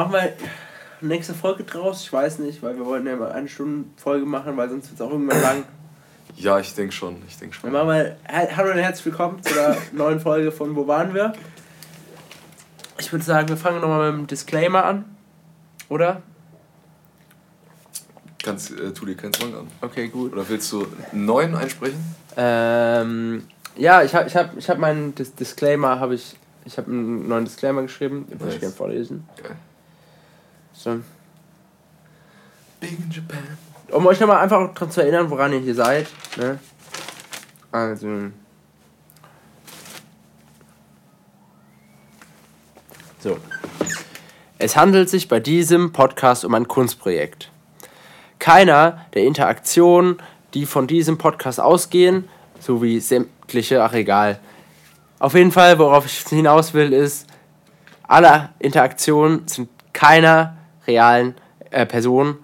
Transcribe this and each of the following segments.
Machen wir nächste Folge draus? Ich weiß nicht, weil wir wollten ja mal eine Stunde Folge machen, weil sonst wird es auch irgendwann lang. Ja, ich denke schon, ich Dann schon. machen wir Hallo und herzlich willkommen zu der neuen Folge von Wo waren wir? Ich würde sagen, wir fangen nochmal mit dem Disclaimer an. Oder? Kannst, äh, tu dir keinen Zwang an. Okay, gut. Oder willst du einen neuen einsprechen? Ähm, ja, ich habe ich hab, ich hab meinen Dis Disclaimer, habe ich, ich habe einen neuen Disclaimer geschrieben, den würde ich Nice. gerne vorlesen. Geil. So. Big in Japan. Um euch nochmal einfach daran zu erinnern, woran ihr hier seid. Ne? Also. So. Es handelt sich bei diesem Podcast um ein Kunstprojekt. Keiner der Interaktionen, die von diesem Podcast ausgehen, sowie sämtliche, ach egal. Auf jeden Fall, worauf ich hinaus will, ist, alle Interaktionen sind keiner realen äh, Person,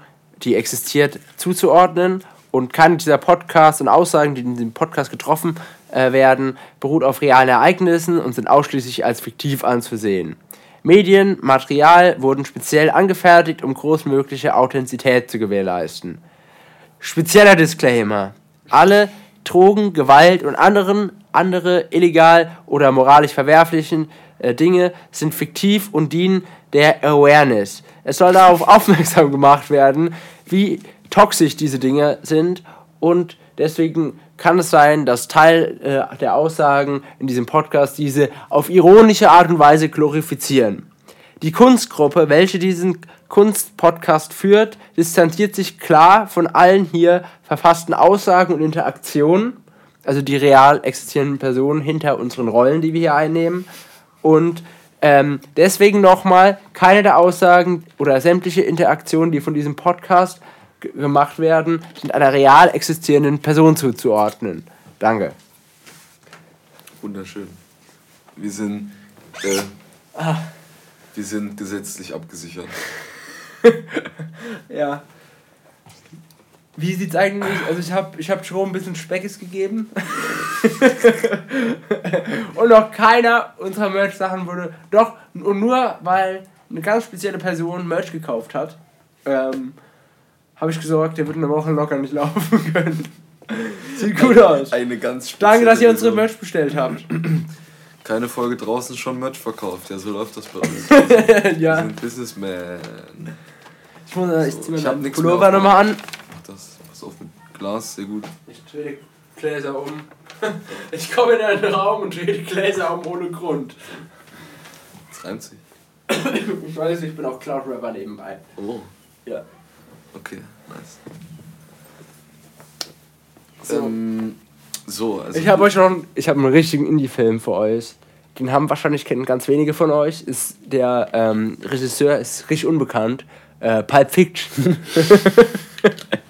die existiert, zuzuordnen. Und keine dieser Podcasts und Aussagen, die in diesem Podcast getroffen äh, werden, beruht auf realen Ereignissen und sind ausschließlich als fiktiv anzusehen. Medien, Material wurden speziell angefertigt, um großmögliche Authentizität zu gewährleisten. Spezieller Disclaimer. Alle Drogen, Gewalt und anderen andere illegal oder moralisch verwerflichen äh, Dinge sind fiktiv und dienen der Awareness. Es soll darauf aufmerksam gemacht werden, wie toxisch diese Dinge sind und deswegen kann es sein, dass Teil äh, der Aussagen in diesem Podcast diese auf ironische Art und Weise glorifizieren. Die Kunstgruppe, welche diesen Kunstpodcast führt, distanziert sich klar von allen hier verfassten Aussagen und Interaktionen, also die real existierenden Personen hinter unseren Rollen, die wir hier einnehmen. Und ähm, deswegen nochmal, keine der Aussagen oder sämtliche Interaktionen, die von diesem Podcast gemacht werden, sind einer real existierenden Person zuzuordnen. Danke. Wunderschön. Wir sind, äh, Ah. wir sind gesetzlich abgesichert. Ja. Wie sieht's eigentlich? Also ich habe ich hab Jerome ein bisschen Speckes gegeben. und noch keiner unserer Merch-Sachen wurde. Doch, und nur weil eine ganz spezielle Person Merch gekauft hat, ähm, habe ich gesorgt, der wird eine Woche locker nicht laufen können. Sieht gut aus. Eine ganz Danke, dass ihr unsere. Merch bestellt habt. Keine Folge draußen schon Merch verkauft. Ja, so läuft das bei uns. Wir ja. sind Businessman. Ich, muss, äh, ich So, zieh mir ich hab meinen nix Pullover nochmal an. Glas, sehr gut. Ich drehe die Gläser um. Ich komme in einen Raum und drehe die Gläser um ohne Grund. Das reimt sich. Ich weiß, ich bin auch Cloud Rapper nebenbei. Oh, Ja. okay, nice. So. Ähm, so, also. Ich habe euch noch einen, ich habe einen richtigen Indie-Film für euch. Den haben wahrscheinlich kennen ganz wenige von euch. Ist der ähm, Regisseur ist richtig unbekannt. Äh, Pulp Fiction.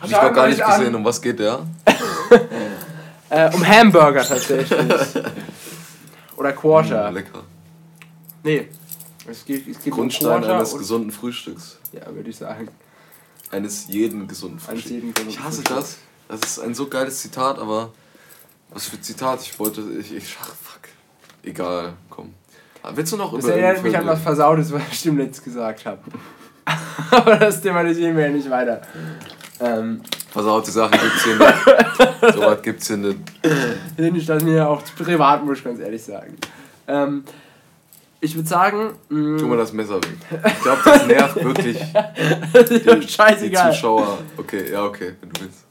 Hab ich noch gar nicht gesehen. Um was geht der? Äh, um Hamburger tatsächlich. Oder Quarter. Mm, lecker. Nee. Es geht, es geht Grundstein um eines und, gesunden Frühstücks. Ja, würde ich sagen. Eines jeden gesunden Eines Frühstücks. jeden gesunden Ich hasse Frühstücks. das. Das ist ein so geiles Zitat, aber. Was für Zitat? Ich wollte. Ich. ich ach, fuck. Egal, komm. Ah, Willst du noch Das über erinnert den mich an was? Versautes, was ich im Netz gesagt habe. Aber das thematisieren wir ja nicht weiter. Ähm, Versaute Sachen gibt's hier nicht. so was gibt's hier nicht. finde ich das mir auch privat, muss ich ganz ehrlich sagen. Ähm, ich würde sagen, mh, Tu mal das Messer weg. Ich glaube, das nervt wirklich die, die scheißegal. Zuschauer. Okay, ja, okay, wenn du willst.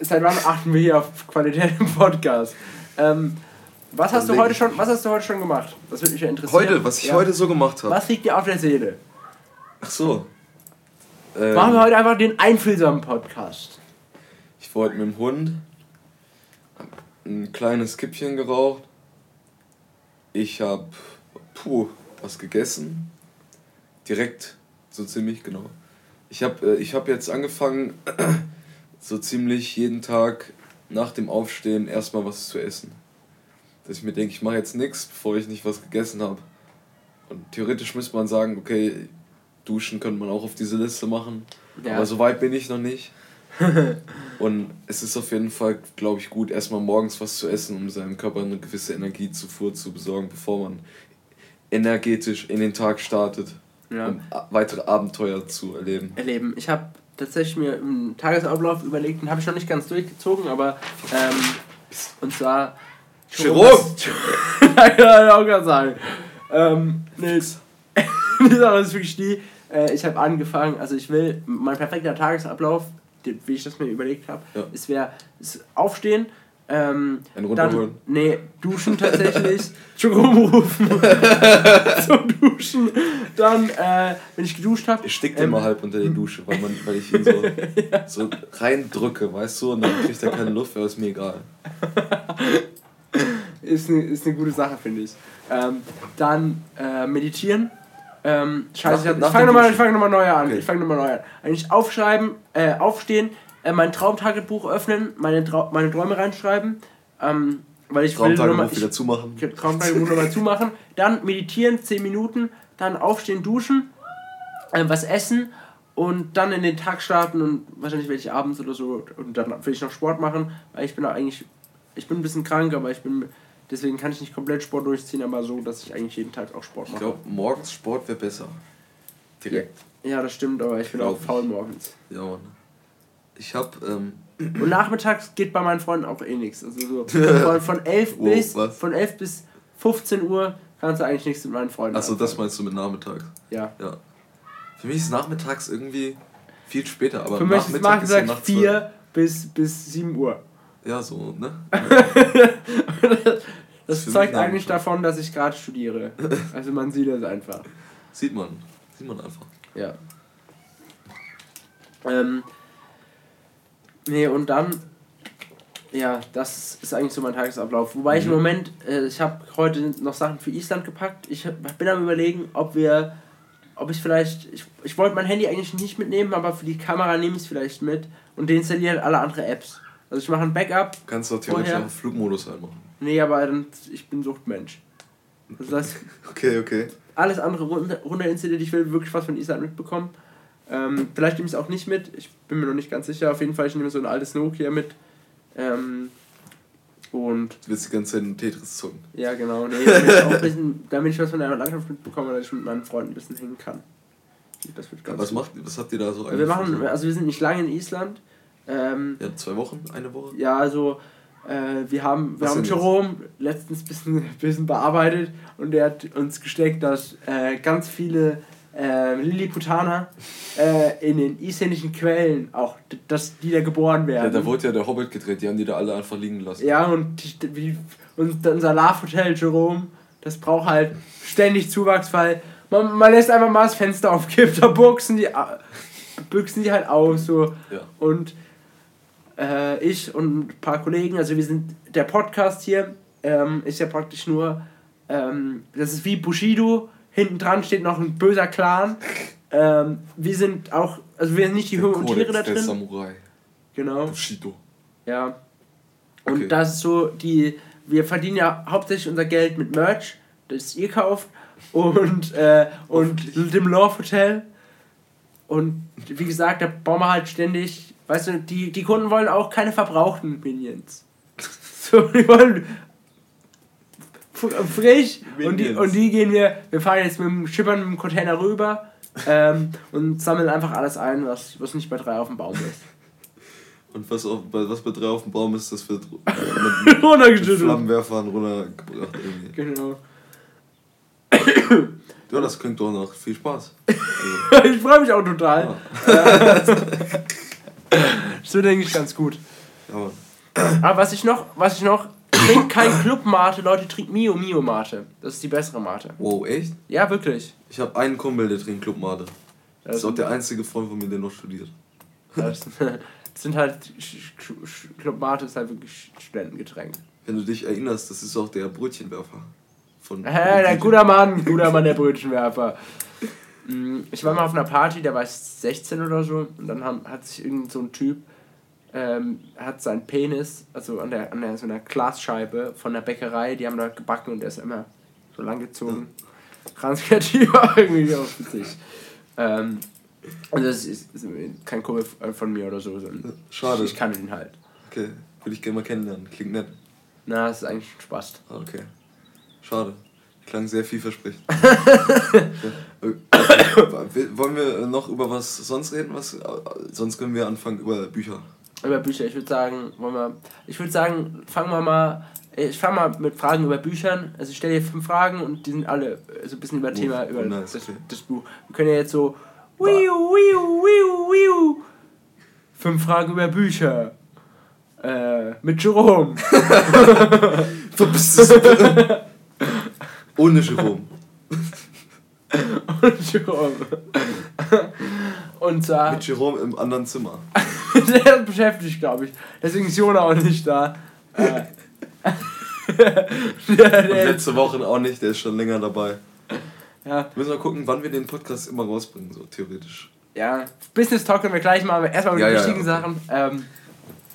Seit wann achten wir hier auf Qualität im Podcast? Ähm, was hast du heute schon, was hast du heute schon gemacht? Das würde mich ja interessieren. Heute, was ich Ja. heute so gemacht habe. Was liegt dir auf der Seele? Ach so. Ähm, Machen wir heute einfach den einfühlsamen Podcast. Ich wollte mit dem Hund ein kleines Kippchen geraucht. Ich habe, puh, was gegessen. Direkt, so ziemlich, genau. Ich habe äh, ich hab jetzt angefangen, so ziemlich jeden Tag nach dem Aufstehen erstmal was zu essen. Dass ich mir denke, ich mache jetzt nichts, bevor ich nicht was gegessen habe. Und theoretisch müsste man sagen, okay, duschen könnte man auch auf diese Liste machen. Ja. Aber so weit bin ich noch nicht. Und es ist auf jeden Fall, glaube ich, gut, erstmal morgens was zu essen, um seinem Körper eine gewisse Energiezufuhr zu besorgen, bevor man energetisch in den Tag startet, Ja. um weitere Abenteuer zu erleben. erleben. Ich habe tatsächlich mir einen Tagesablauf überlegt, den habe ich noch nicht ganz durchgezogen, aber ähm, und zwar Chirurg! ja, kann ich auch gerade sagen. Ähm, nee, die Sache ist wirklich die, äh, ich habe angefangen, also ich will, mein perfekter Tagesablauf, wie ich das mir überlegt habe, Ja. es wäre aufstehen, ähm, Einen dann, nee, duschen tatsächlich, Jerome rufen zum Duschen, dann, äh, wenn ich geduscht habe, Ich stick Ähm, immer halb unter der Dusche, weil, man, weil ich ihn so, so reindrücke, weißt du, und dann kriegt er keine Luft, aber ist mir egal. ist eine ist eine gute Sache, finde ich. Ähm, dann äh, meditieren. Ähm, scheiße, Nach- ich, nach ich fange nochmal fang noch mal neu an. Okay. Ich fange nochmal neu an. Eigentlich aufschreiben, äh, aufstehen, äh, mein Traumtagebuch öffnen, meine, Trau meine Träume reinschreiben. Ähm, weil ich will Traumtagebuch nochmal- ich- wieder zumachen. Traumtagebuch nochmal zumachen. Dann meditieren, 10 Minuten. Dann aufstehen, duschen, äh, was essen und dann in den Tag starten und wahrscheinlich werde ich abends oder so und dann will ich noch Sport machen, weil ich bin eigentlich, ich bin ein bisschen krank, aber ich bin, deswegen kann ich nicht komplett Sport durchziehen, aber so, dass ich eigentlich jeden Tag auch Sport Ich mache. glaube, morgens Sport wäre besser. Direkt. Ja, das stimmt, aber ich bin auch ich. faul morgens. Ja, Mann. Ich hab, ähm, Und nachmittags geht bei meinen Freunden auch eh nichts. Also so von, von 11 Wow, bis von 11 bis 15 Uhr kannst du eigentlich nichts mit meinen Freunden. achso, das meinst du mit nachmittags. Ja. Ja. Für mich ist nachmittags irgendwie viel später, aber Für mich ist Nachmittag ist ja Nachmittag nach 4 bis, bis 7 Uhr. 12. Ja, so, ne? Das zeugt mich eigentlich davon, dass ich gerade studiere. Also man sieht es einfach. Sieht man. Sieht man einfach. Ja. Ähm, nee, und dann, ja, das ist eigentlich so mein Tagesablauf. Wobei ich im Mhm. Moment, äh, ich habe heute noch Sachen für Island gepackt. Ich hab- bin am überlegen, ob wir, ob ich vielleicht, ich, ich wollte mein Handy eigentlich nicht mitnehmen, aber für die Kamera nehme ich es vielleicht mit und deinstalliere alle andere Apps. Also ich mache ein Backup. Du kannst doch theoretisch Woher? auch Flugmodus einmachen. Nee, aber dann, ich bin Suchtmensch. Das heißt, Okay, okay. alles andere runter, runter installiert. Ich will wirklich was von Island mitbekommen. Ähm, vielleicht nehme ich es auch nicht mit. Ich bin mir noch nicht ganz sicher. Auf jeden Fall, ich nehme so ein altes Nokia mit. Ähm, und Du willst die ganze Zeit in Tetris zocken. ja, genau. Nee, damit, ich auch ein bisschen, damit ich was von der Landschaft mitbekomme, dass ich mit meinen Freunden ein bisschen hängen kann. Das wird ganz Was, gut. macht, was habt ihr da so Wir eigentlich machen, für- also wir sind nicht lange in Island. Ähm, Ja, zwei Wochen? Eine Woche? ja, also äh, wir haben, wir Was haben denn jetzt? Jerome letztens ein bisschen, bisschen bearbeitet und der hat uns gesteckt, dass äh, ganz viele äh, Lilliputaner äh, in den isländischen Quellen auch, dass die da geboren Ja, werden. da wurde ja der Hobbit gedreht, die haben die da alle einfach liegen lassen. Ja, und, die, und unser Love-Hotel Jerome, das braucht halt ständig Zuwachs, weil man, man lässt einfach mal das Fenster aufkippen, da buchsen die, büchsen die halt aus. So. Ja. Und äh, ich und ein paar Kollegen, also wir sind, der Podcast hier ähm, ist ja praktisch nur, ähm, das ist wie Bushido, hinten dran steht noch ein böser Clan. Ähm, wir sind auch, also wir sind nicht die Höhe und Tiere da der drin. Samurai. Genau. Bushido. Ja. Und Okay. das ist so, die, wir verdienen ja hauptsächlich unser Geld mit Merch, das ihr kauft und, äh, und dem Love Hotel. Und wie gesagt, da bauen wir halt ständig, weißt du, die, die Kunden wollen auch keine verbrauchten Minions. So, die wollen frisch und die, und die gehen wir, wir fahren jetzt mit dem Schippern mit dem Container rüber ähm, und sammeln einfach alles ein, was, was nicht bei drei auf dem Baum ist. Und was, auf, bei- was bei drei auf dem Baum ist, das wird mit, mit Runtergeschüttelt. Flammenwerfern runtergebracht irgendwie. Genau. Ja, das klingt doch nach viel Spaß. Also, ich freue mich auch total. ja. So denke ich ganz gut. Aber was ich noch, was ich noch, trinkt kein Club-Mate, Leute, trinkt Mio Mio Mate. Das ist die bessere Mate. Wow, echt? Ja, wirklich. Ich habe einen Kumpel, der trinkt Club Mate. Das ist auch der einzige Freund von mir, der noch studiert. das, sind halt, Club Mate ist halt wirklich Studentengetränk. Wenn du dich erinnerst, das ist auch der Brötchenwerfer. Von Hä, der guter Mann, guter Mann, der Brötchenwerfer. Mm, Ich war mal auf einer Party, da war ich 16 oder so, und dann haben, hat sich irgend so ein Typ, ähm, hat seinen Penis, also an der, an der so einer Glasscheibe von der Bäckerei, die haben da gebacken und der ist immer so lang gezogen. Ganz kreativ, irgendwie auch witzig. Ähm, und das ist, ist kein Kumpel von mir oder so, sondern Schade. ich kannte ihn halt. Okay, würde ich gerne mal kennenlernen. Klingt nett. Na, das ist eigentlich Spaß. Okay. Schade. Klang sehr vielversprechend. Ja. Okay. Wollen wir noch über was sonst reden? Was, sonst können wir anfangen über Bücher. Über Bücher, ich würde sagen, wollen wir, ich würde sagen, fangen wir mal, ich fange mal mit Fragen über Büchern. Also ich stelle dir fünf Fragen und die sind alle so ein bisschen über Oh, Thema, über oh, nice, das, okay. das Buch. Wir können ja jetzt so, wiu, wiu, wiu, wiu. Fünf Fragen über Bücher. Äh, mit Jerome. Ohne Jerome. Und Jerome. und zwar, Mit Jerome im anderen Zimmer. der beschäftigt, glaube ich. Deswegen ist Jona auch nicht da. Äh, der, letzte Woche auch nicht, der ist schon länger dabei. ja, Wir müssen mal gucken, wann wir den Podcast immer rausbringen, so theoretisch. Ja, Business Talk können wir gleich mal, aber erstmal mit Ja, den ja, wichtigen ja, Sachen. Ähm,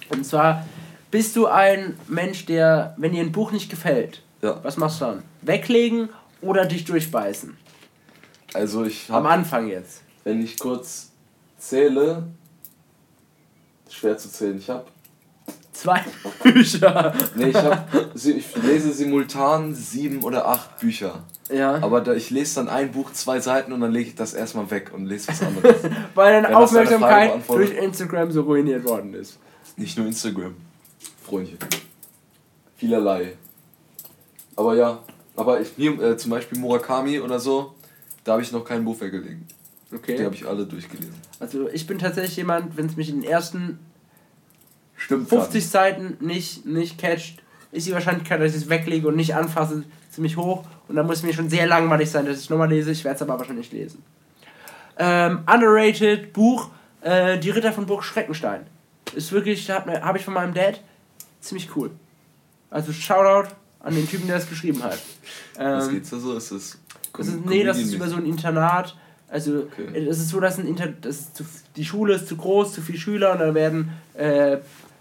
und zwar, bist du ein Mensch, der, wenn dir ein Buch nicht gefällt, was machst du dann? Weglegen oder dich durchbeißen? Also ich Am habe, Anfang jetzt. wenn ich kurz zähle, schwer zu zählen, ich habe, Zwei Bücher. nee, ich habe, ich lese simultan sieben oder acht Bücher. Ja. Aber da, ich lese dann ein Buch, zwei Seiten und dann lege ich das erstmal weg und lese was anderes. Weil deine Aufmerksamkeit durch Instagram so ruiniert worden ist. Nicht nur Instagram, Freundchen. Vielerlei. Aber ja, aber ich, mir, äh, zum Beispiel Murakami oder so, da habe ich noch kein Buch weggelegt. Die Okay. habe ich alle durchgelesen. Also ich bin tatsächlich jemand, wenn es mich in den ersten Stimmt. 50 Seiten nicht, nicht catcht, ist die Wahrscheinlichkeit, dass ich es weglege und nicht anfasse, ziemlich hoch. Und dann muss es mir schon sehr langweilig sein, dass ich es nochmal lese. Ich werde es aber wahrscheinlich lesen. Ähm, underrated Buch, äh, Die Ritter von Burg Schreckenstein. Ist wirklich, habe ich von meinem Dad, ziemlich cool. Also Shoutout an den Typen, der es geschrieben hat. Was Ähm, geht's da so? Ist das. Das ist, nee, das ist über so ein Internat. Also Okay. es ist so, dass ein Inter das zu, die Schule ist zu groß, zu viele Schüler und dann werden äh,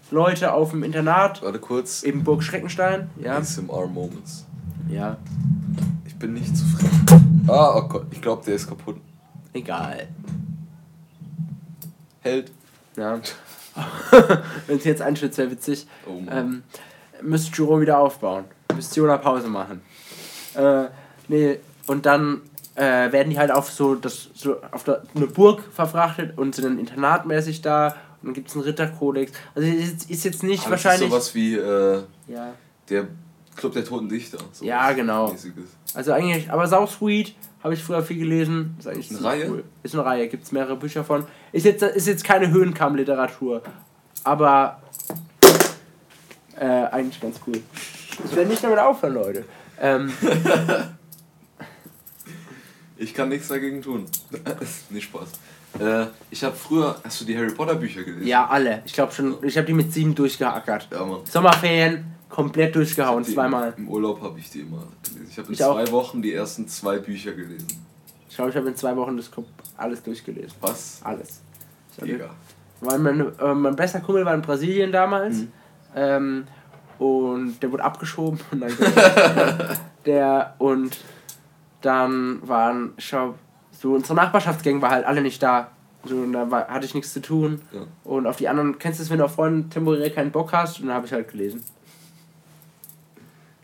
Leute auf dem Internat, Warte kurz. eben Burg Schreckenstein, ja. ASMR Moments. Ja, Ich bin nicht zufrieden. Ah, oh Gott, ich glaube, der ist kaputt. egal. Hält. Ja. Wenn es jetzt einschützt, wäre witzig. Oh Mann. Ähm, müsste Jerome wieder aufbauen. Müsste Jona Pause machen. Äh, nee, und dann äh, werden die halt auf so, das, so auf der, eine Burg verfrachtet und sind dann internatmäßig da. Und dann gibt es einen Ritterkodex. Also ist, ist jetzt nicht das wahrscheinlich. ist sowas wie äh, ja. der Club der Toten Dichter. Ja, genau. mäßiges. Also eigentlich, aber Sau Sweet habe ich früher viel gelesen. Ist eigentlich Eine Reihe? Ist eine Reihe, gibt es mehrere Bücher von. Ist jetzt, ist jetzt keine Höhenkamm-Literatur, aber äh, eigentlich ganz cool. Ich werde nicht damit aufhören, Leute. Ähm, Ich kann nichts dagegen tun. nee, Spaß. Äh, ich habe früher. Hast du die Harry Potter Bücher gelesen? ja, alle. Ich glaube schon, ich habe die mit sieben durchgehackert. Ja, Mann. Sommerferien komplett durchgehauen, zweimal. Im Urlaub habe ich die immer gelesen. Ich habe in Ich auch. zwei Wochen die ersten zwei Bücher gelesen. Ich glaube, ich habe in zwei Wochen das alles durchgelesen. Was? Alles. Mega. Weil mein, äh, mein bester Kumpel war in Brasilien damals. Mhm. Ähm, und der wurde abgeschoben. Und dann, der, und dann waren, ich so unsere Nachbarschaftsgang war halt alle nicht da. So, und da war, hatte ich nichts zu tun. Ja. Und auf die anderen, kennst du es, wenn du auf Freunden temporär keinen Bock hast? Und dann habe ich halt gelesen.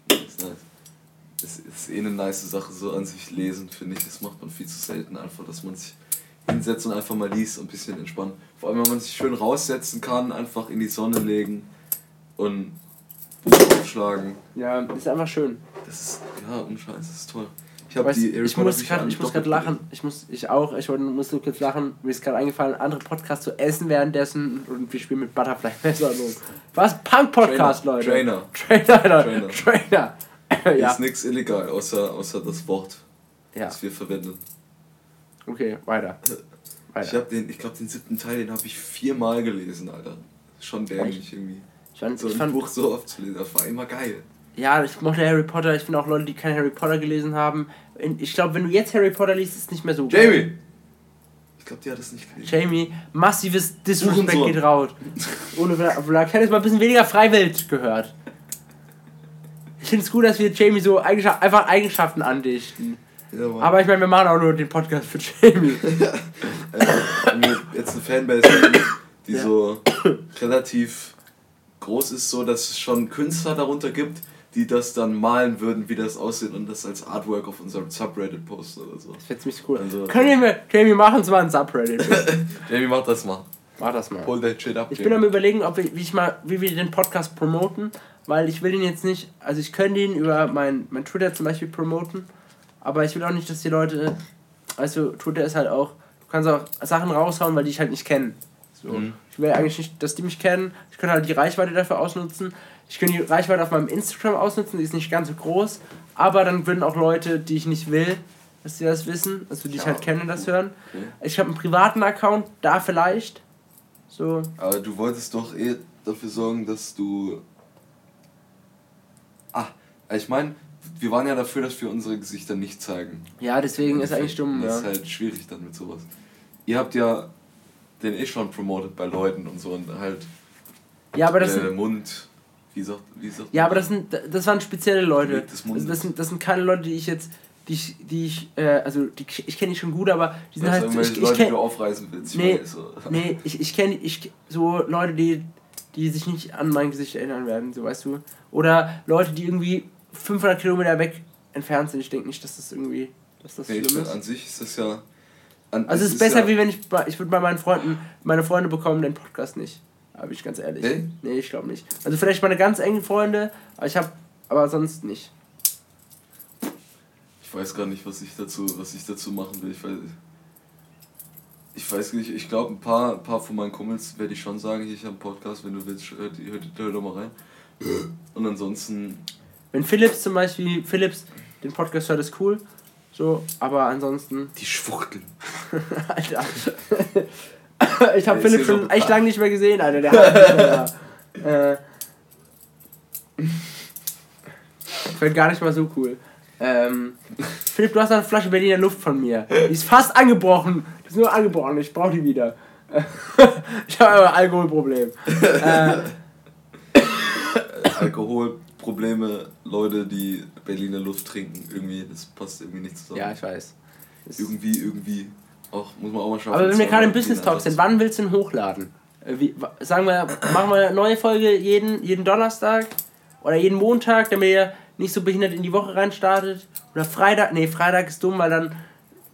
Das ist nice. Das ist eh eine nice Sache, so an sich lesen, finde ich. Das macht man viel zu selten einfach, dass man sich hinsetzt und einfach mal liest und ein bisschen entspannt. Vor allem, wenn man sich schön raussetzen kann, einfach in die Sonne legen und Buch aufschlagen. Ja, ist einfach schön. Das ist, ja, ohne Scheiß, das ist toll. Ich habe die Harry ich Potter muss gerade alle ich muss grad doppelt lachen. Ich muss, ich auch. Ich muss nur kurz lachen. Mir ist gerade eingefallen, andere Podcasts zu essen währenddessen und wir spielen mit Butterfly-Messer rum. Was? Punk-Podcast, Trainer. Leute. Trainer. Trainer. Trainer. Trainer. gelesen. ja. Ist nichts illegal, außer, außer das Wort, ja. das wir verwenden. Okay, weiter. Ich Weiter. habe den, ich glaube, den siebten Teil, den habe ich viermal gelesen, Alter. Schon dämlich irgendwie. Ich fand, so ich ein fand, Buch so oft zu lesen, das war immer geil. Ja, ich mochte Harry Potter. Ich finde auch Leute, die kein Harry Potter gelesen haben. Ich glaube, wenn du jetzt Harry Potter liest, ist es nicht mehr so Jamie! Ich glaube, die hat es nicht gelesen. Jamie, massives Disrespect geht raus. Ohne Vlog. Ich hätte jetzt mal ein bisschen weniger Freiwild gehört. Ich finde es gut, dass wir Jamie so Eigenschaft, einfach Eigenschaften andichten. Ja. Aber ich meine, wir machen auch nur den Podcast für Jamie. wenn wir jetzt eine Fanbase die Ja. so relativ groß ist, so dass es schon Künstler darunter gibt, die das dann malen würden, wie das aussieht und das als Artwork auf unserem Subreddit posten oder so. Das wäre ziemlich cool. Also- Können wir, Jamie, machen uns mal ein Subreddit. Jamie, mach das mal. Mach das mal. Hol that shit up. Ich bin am überlegen, ob wir, wie ich mal, wie wir den Podcast promoten, weil ich will ihn jetzt nicht, also ich könnte ihn über mein, mein Twitter zum Beispiel promoten, aber ich will auch nicht, dass die Leute, also Twitter ist halt auch, du kannst auch Sachen raushauen, weil die ich halt nicht kenne. So. Mhm. Ich will eigentlich nicht, dass die mich kennen. Ich könnte halt die Reichweite dafür ausnutzen. Ich könnte die Reichweite auf meinem Instagram ausnutzen, die ist nicht ganz so groß, aber dann würden auch Leute, die ich nicht will, dass sie das wissen, also die ich Ja, halt kenne, das hören. Okay. Ich habe einen privaten Account, da vielleicht. So, Aber du wolltest doch eh dafür sorgen, dass du. Ah, ich meine, wir waren ja dafür, dass wir unsere Gesichter nicht zeigen. Ja, deswegen ist eigentlich dumm, Das ja. ist halt schwierig dann mit sowas. Ihr habt ja den eh schon promoted bei Leuten und so und halt Ja, aber das äh, Mund. Wie sagt, wie sagt ja, aber das sind, das waren spezielle Leute. Also das sind, das sind keine Leute, die ich jetzt, die ich, die ich, äh, also die, ich kenne die schon gut, aber die sind Das halt, so- ich, ich Leute, die kenn, du aufreißen willst. Ich Nee, weiß, so. nee, ich, ich kenne, ich so Leute, die, die sich nicht an mein Gesicht erinnern werden, so weißt du. Oder Leute, die irgendwie 500 Kilometer weg entfernt sind. Ich denke nicht, dass das irgendwie, dass das Nee, schlimm ist. an sich ist das ja. An, Also es ist besser, ja, wie wenn ich, ich würde bei meinen Freunden, meine Freunde bekommen den Podcast nicht. Aber ich ganz ehrlich. Nee? Nee, ich glaube nicht. Also vielleicht meine ganz engen Freunde, aber ich habe, aber sonst nicht. Ich weiß gar nicht, was ich dazu, was ich dazu machen will. Ich weiß, ich weiß nicht, ich glaube, ein paar, ein paar von meinen Kumpels werde ich schon sagen, hier, ich habe einen Podcast, wenn du willst, hör, hör, hör doch mal rein. Und ansonsten, Wenn Philips zum Beispiel, Philips den Podcast hört, ist cool. So, aber ansonsten, die Schwuchteln. Alter. Ich habe Philipp hier so schon echt lange nicht mehr gesehen, Alter. Der hat äh, Ich fand gar nicht mal so cool. Ähm, Philipp, du hast eine Flasche Berliner Luft von mir. Die ist fast angebrochen. Die ist nur angebrochen. Ich brauche die wieder. ich habe ein Alkoholproblem. Äh, Alkoholprobleme, Leute, die Berliner Luft trinken, irgendwie, das passt irgendwie nicht zusammen. ja, ich weiß. Das- Irgendwie, irgendwie, auch, muss man auch mal schaffen. Aber wenn wir gerade im Business Talk sind, wann willst du ihn hochladen? Äh, Wie, sagen wir, machen wir eine neue Folge jeden, jeden Donnerstag oder jeden Montag, damit ihr nicht so behindert in die Woche reinstartet? Oder Freitag? Nee, Freitag ist dumm, weil dann.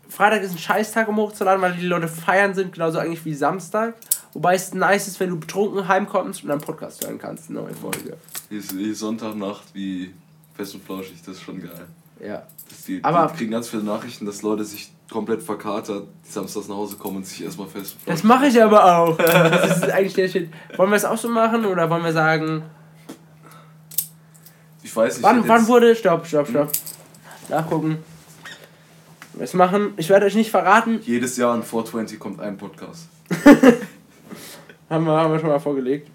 Freitag ist ein Scheißtag, um hochzuladen, weil die Leute feiern sind, genauso eigentlich wie Samstag. Wobei es nice ist, wenn du betrunken heimkommst und einen Podcast hören kannst, eine neue Folge. Hier Sonntagnacht wie fest und flauschig, das ist schon geil. Ja. Das die, Aber- die kriegen ganz viele Nachrichten, dass Leute sich komplett verkatert, die samstags nach Hause kommen und sich erstmal fest Das mache ich aber auch. Das ist eigentlich der Shit. Wollen wir es auch so machen oder wollen wir sagen. Ich weiß nicht. Wann, wann wurde. Stopp, stopp, stopp. Nachgucken. Was machen? Ich werde euch nicht verraten. Jedes Jahr an 420 kommt ein Podcast. Haben wir, haben wir schon mal vorgelegt.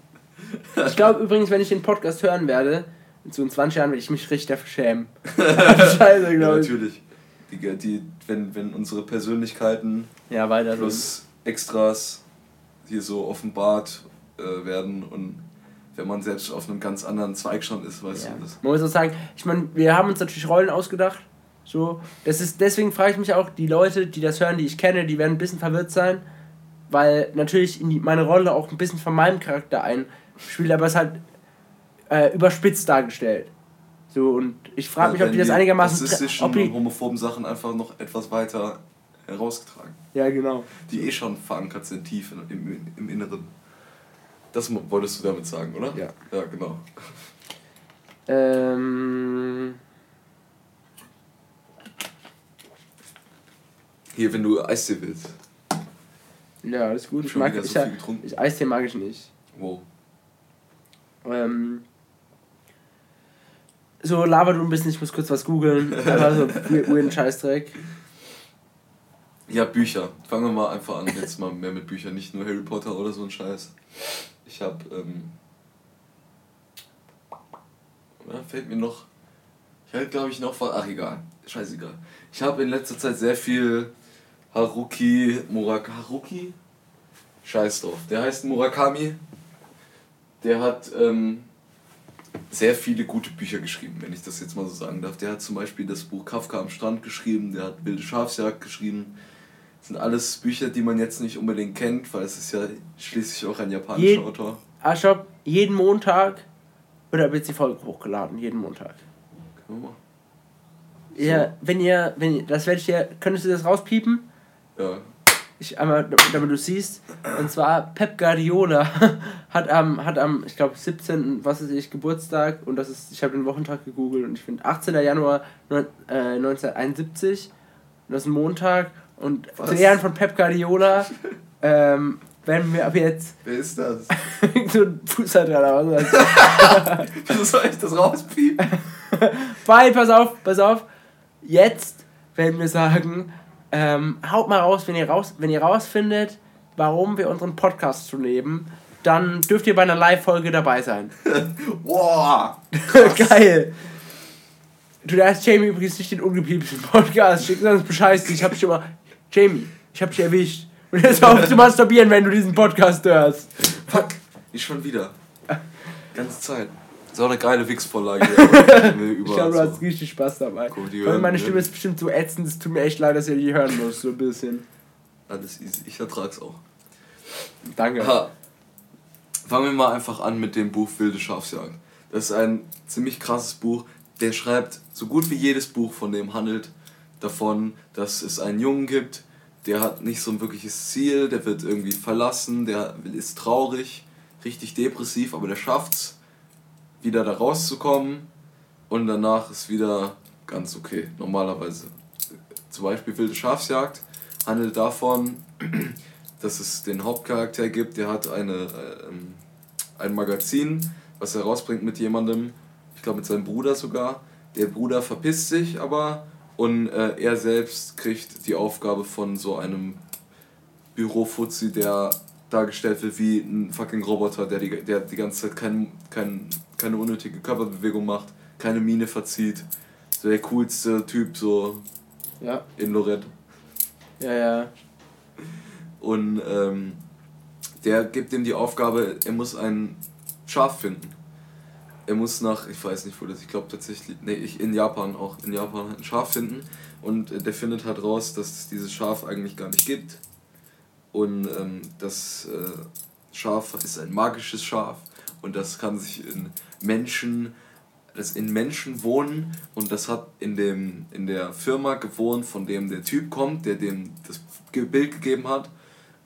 Ich glaube übrigens, wenn ich den Podcast hören werde, in so 20 Jahren werde ich mich richtig dafür schämen. Scheiße, Ja, glaube ich. natürlich. Die, die, wenn, wenn unsere Persönlichkeiten Ja, plus Extras hier so offenbart äh, werden und wenn man selbst auf einem ganz anderen Zweig schon ist, weißt Ja. du das. Man muss auch sagen, ich meine, wir haben uns natürlich Rollen ausgedacht. So, das ist, deswegen frage ich mich auch, die Leute, die das hören, die ich kenne, die werden ein bisschen verwirrt sein, weil natürlich in die, meine Rolle auch ein bisschen von meinem Charakter einspielt, aber es halt äh, überspitzt dargestellt. So, und ich frage mich, ob Wenn die das einigermaßen. Ob die, homophoben Sachen einfach noch etwas weiter herausgetragen. ja, genau. Die eh schon verankert sind, tief in, im, im Inneren. Das wolltest du damit sagen, oder? Ja. Ja, genau. Ähm, Hier, wenn du Eistee willst. ja, alles gut. Ich mag ich, so getrunken. ich, Eistee mag ich nicht. Wow. Ähm, so, laber du ein bisschen, ich muss kurz was googeln. Einfach so we- weirden Scheißdreck. Ja, Bücher. Fangen wir mal einfach an, jetzt mal mehr mit Büchern, nicht nur Harry Potter oder so ein Scheiß. Ich hab, ähm, oder? Fällt mir noch. Ich hatte, glaube ich, noch von. Ach, egal. Scheißegal. Ich habe in letzter Zeit sehr viel Haruki Murakami. Haruki? Scheiß drauf. Der heißt Murakami. Der hat ähm, sehr viele gute Bücher geschrieben, wenn ich das jetzt mal so sagen darf. Der hat zum Beispiel das Buch Kafka am Strand geschrieben, der hat Wilde Schafsjagd geschrieben. Das sind alles Bücher, die man jetzt nicht unbedingt kennt, weil es ist ja schließlich auch ein japanischer Je Autor. Aschop, jeden Montag oder wird die Folge hochgeladen? Jeden Montag. Guck mal. Ja, wenn ihr, wenn ihr, das werde ich dir, könntest du das rauspiepen? Ja. Ich einmal, damit du siehst. Und zwar Pep Guardiola hat am, hat am, ich glaube 17. was ist ich Geburtstag und das ist, ich habe den Wochentag gegoogelt und ich finde 18. Januar äh, 1971 und das ist ein Montag und Was? zu Ehren von Pep Guardiola ähm, werden wir ab jetzt Wer ist das? so ein Fußball dran oder was. Wieso soll ich das rauspiepen? Weil, pass auf, pass auf. Jetzt werden wir sagen, ähm, haut mal raus, wenn ihr raus, wenn ihr rausfindet, warum wir unseren Podcast zu leben, dann dürft ihr bei einer Live-Folge dabei sein. Boah! Geil. Du darfst Jamie übrigens nicht den ungepiepsten Podcast schicken, sonst bescheißt dich. Ich hab dich immer. Jamie, ich hab dich erwischt. Und jetzt auf zu masturbieren, wenn du diesen Podcast hörst. Fuck! Ich schon wieder. Ganze Zeit. Das ist auch eine geile Wix-Vorlage. ich glaube, du hast richtig Spaß dabei. Guck, die hören- meine Stimme ist bestimmt so ätzend, es tut mir echt leid, dass ihr die hören müsst, so ein bisschen. Alles easy. Ich ertrag's auch. Danke. Ha. Fangen wir mal einfach an mit dem Buch Wilde Schafsjagd. Das ist ein ziemlich krasses Buch. Der schreibt, so gut wie jedes Buch von dem handelt davon, dass es einen Jungen gibt, der hat nicht so ein wirkliches Ziel, der wird irgendwie verlassen, der ist traurig, richtig depressiv, aber der schafft's, wieder da rauszukommen und danach ist wieder ganz okay, normalerweise. Zum Beispiel Wilde Schafsjagd handelt davon, dass es den Hauptcharakter gibt, der hat eine, äh, ähm, ein Magazin, was er rausbringt mit jemandem, ich glaube mit seinem Bruder sogar. Der Bruder verpisst sich aber und äh, er selbst kriegt die Aufgabe von so einem Bürofuzzi, der dargestellt wird wie ein fucking Roboter, der die, der die ganze Zeit kein, kein, keine unnötige Körperbewegung macht, keine Miene verzieht. So der coolste Typ so Ja, in Lorette. ja, ja. Und ähm, der gibt ihm die Aufgabe, er muss ein Schaf finden. Er muss nach, ich weiß nicht wo das, ich glaube tatsächlich, nee, ich, in Japan auch, in Japan ein Schaf finden. Und der findet halt raus, dass es dieses Schaf eigentlich gar nicht gibt. Und ähm, das äh, Schaf ist ein magisches Schaf. Und das kann sich in Menschen, das in Menschen wohnen. Und das hat in, dem, in der Firma gewohnt, von dem der Typ kommt, der dem das Bild gegeben hat.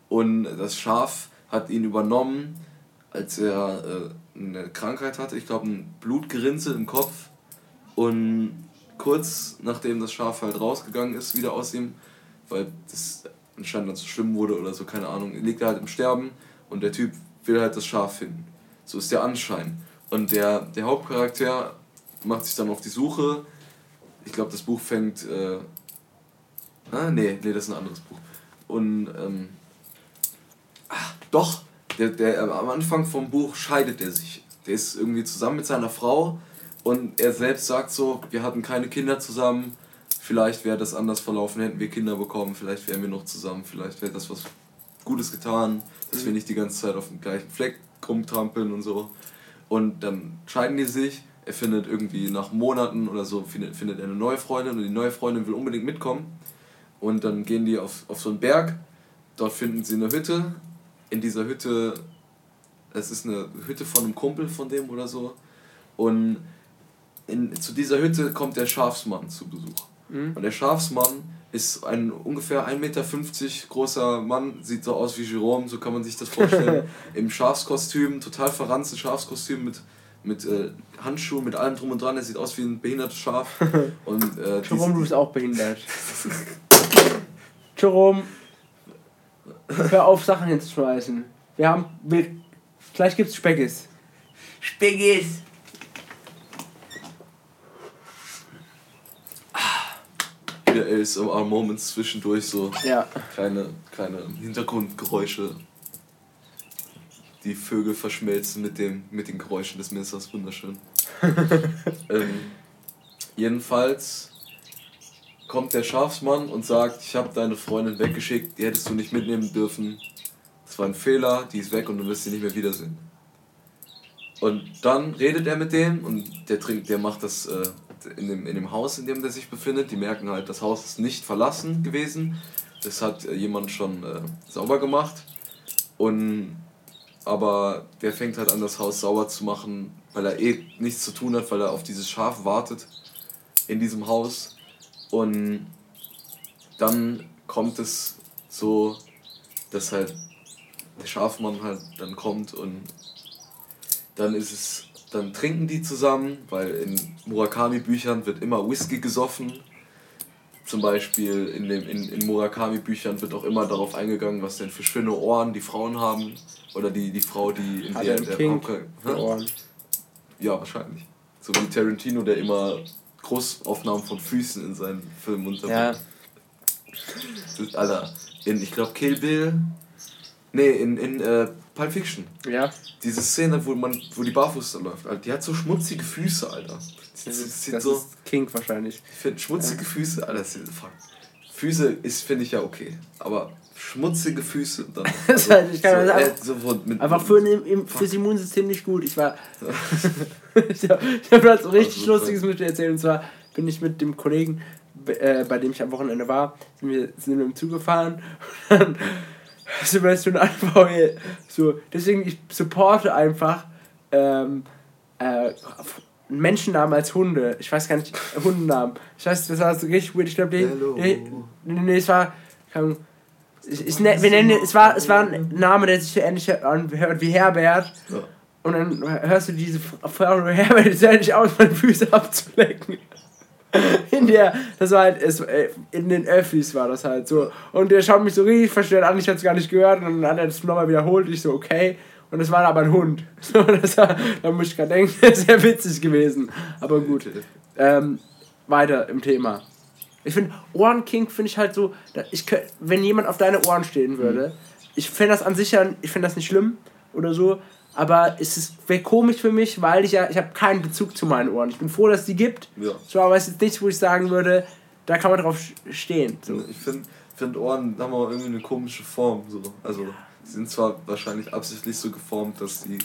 Und das Schaf hat ihn übernommen, als er äh, eine Krankheit hatte, ich glaube ein Blutgerinnsel im Kopf. Und kurz nachdem das Schaf halt rausgegangen ist, wieder aus ihm, weil das anscheinend dann zu schlimm wurde oder so, keine Ahnung, liegt er halt im Sterben und der Typ will halt das Schaf finden. So ist der Anschein. Und der, der Hauptcharakter macht sich dann auf die Suche. Ich glaube, das Buch fängt. Äh, ah, nee, nee, das ist ein anderes Buch. Und, ähm, ach, doch, der, der, am Anfang vom Buch scheidet er sich. Der ist irgendwie zusammen mit seiner Frau und er selbst sagt so, wir hatten keine Kinder zusammen, vielleicht wäre das anders verlaufen, hätten wir Kinder bekommen, vielleicht wären wir noch zusammen, vielleicht wäre das was Gutes getan, dass wir nicht die ganze Zeit auf dem gleichen Fleck rumtrampeln und so. Und dann scheiden die sich, er findet irgendwie nach Monaten oder so, findet, findet er eine neue Freundin und die neue Freundin will unbedingt mitkommen. Und dann gehen die auf, auf so einen Berg, dort finden sie eine Hütte. In dieser Hütte, es ist eine Hütte von einem Kumpel von dem oder so. Und in, zu dieser Hütte kommt der Schafsmann zu Besuch. Mhm. Und der Schafsmann ist ein ungefähr 1,50 Meter großer Mann, sieht so aus wie Jerome, so kann man sich das vorstellen. Im Schafskostüm, total verranztes Schafskostüm mit, mit äh, Handschuhen, mit allem drum und dran. Er sieht aus wie ein behindertes Schaf. Und, äh, Jerome, du bist auch behindert. Jerome, hör auf, Sachen hinzuschmeißen. Wir haben. Wir, gleich gibt's Speckis. Speckis! Wieder ASMR-Moments zwischendurch, so Ja. kleine, kleine Hintergrundgeräusche. Die Vögel verschmelzen mit, dem, mit den Geräuschen des Messers, wunderschön. ähm, jedenfalls kommt der Schafsmann und sagt, ich habe deine Freundin weggeschickt, die hättest du nicht mitnehmen dürfen. Das war ein Fehler, die ist weg und du wirst sie nicht mehr wiedersehen. Und dann redet er mit dem und der trinkt, der macht das äh, in, dem, in dem Haus, in dem der sich befindet. Die merken halt, das Haus ist nicht verlassen gewesen. Das hat äh, jemand schon äh, sauber gemacht. Und aber der fängt halt an, das Haus sauber zu machen, weil er eh nichts zu tun hat, weil er auf dieses Schaf wartet in diesem Haus. Und dann kommt es so, dass halt der Schafmann halt dann kommt und dann ist es, dann trinken die zusammen, weil in Murakami-Büchern wird immer Whisky gesoffen. Zum Beispiel in, dem, in, in Murakami-Büchern wird auch immer darauf eingegangen, was denn für schöne Ohren die Frauen haben. Oder die, die Frau, die in Hat der, er der für Hä? Ohren? Ja, wahrscheinlich. So wie Tarantino, der immer Großaufnahmen von Füßen in seinen Filmen unterbringt. Ja. Alter, in, ich glaube, Kill Bill. Nee, in, in äh, Pulp Fiction. Ja. Diese Szene, wo, man, wo die barfuß da läuft, Alter, die hat so schmutzige Füße, Alter. Das, ist, das so. ist Kink wahrscheinlich. Schmutzige Füße, Alter, ist, fuck. Füße ist, finde ich ja okay. Aber schmutzige Füße dann. Halt- ich kann das äh, einfach- so mit, Einfach für ein, fürs Immunsystem nicht gut. Ich war. ich habe hab was richtig super. Lustiges mit dir erzählt. Und zwar bin ich mit dem Kollegen, äh, bei dem ich am Wochenende war, sind wir, sind wir im Zug gefahren. Und dann schon einfach so. Deswegen, ich supporte einfach ähm, äh, Menschennamen als Hunde. Ich weiß gar nicht, Hundennamen. Ich weiß, das war so richtig weird. Ich glaube, die, die, nee, nee, es war. Ahnung, ich, ich, ne, wir nennen, es, war, es war ein Name, der sich so ähnlich anhört wie Herbert. Ja. Und dann hörst du diese Frau Herbert, die sah nicht aus, meine Füße abzulecken. In der, das war halt, es, äh, in den Öffis war das halt so. Und der schaut mich so richtig verstört an, ich hab's gar nicht gehört. Und dann hat er das nochmal wiederholt. Ich so, okay. Und es war aber ein Hund. So, das war, da muss ich gerade denken, das ist sehr witzig gewesen. Aber gut. Ähm, weiter im Thema. Ich finde, Ohrenkink finde ich halt so, ich könnt, wenn jemand auf deine Ohren stehen würde, ich fände das an sich ja, ich finde das nicht schlimm oder so, aber es ist wäre komisch für mich, weil ich ja, ich habe keinen Bezug zu meinen Ohren. Ich bin froh, dass es die gibt. Ja. So, aber es ist nichts, wo ich sagen würde, da kann man drauf stehen. So. Ich finde, find Ohren haben auch irgendwie eine komische Form. So. Also, sie sind zwar wahrscheinlich absichtlich so geformt, dass die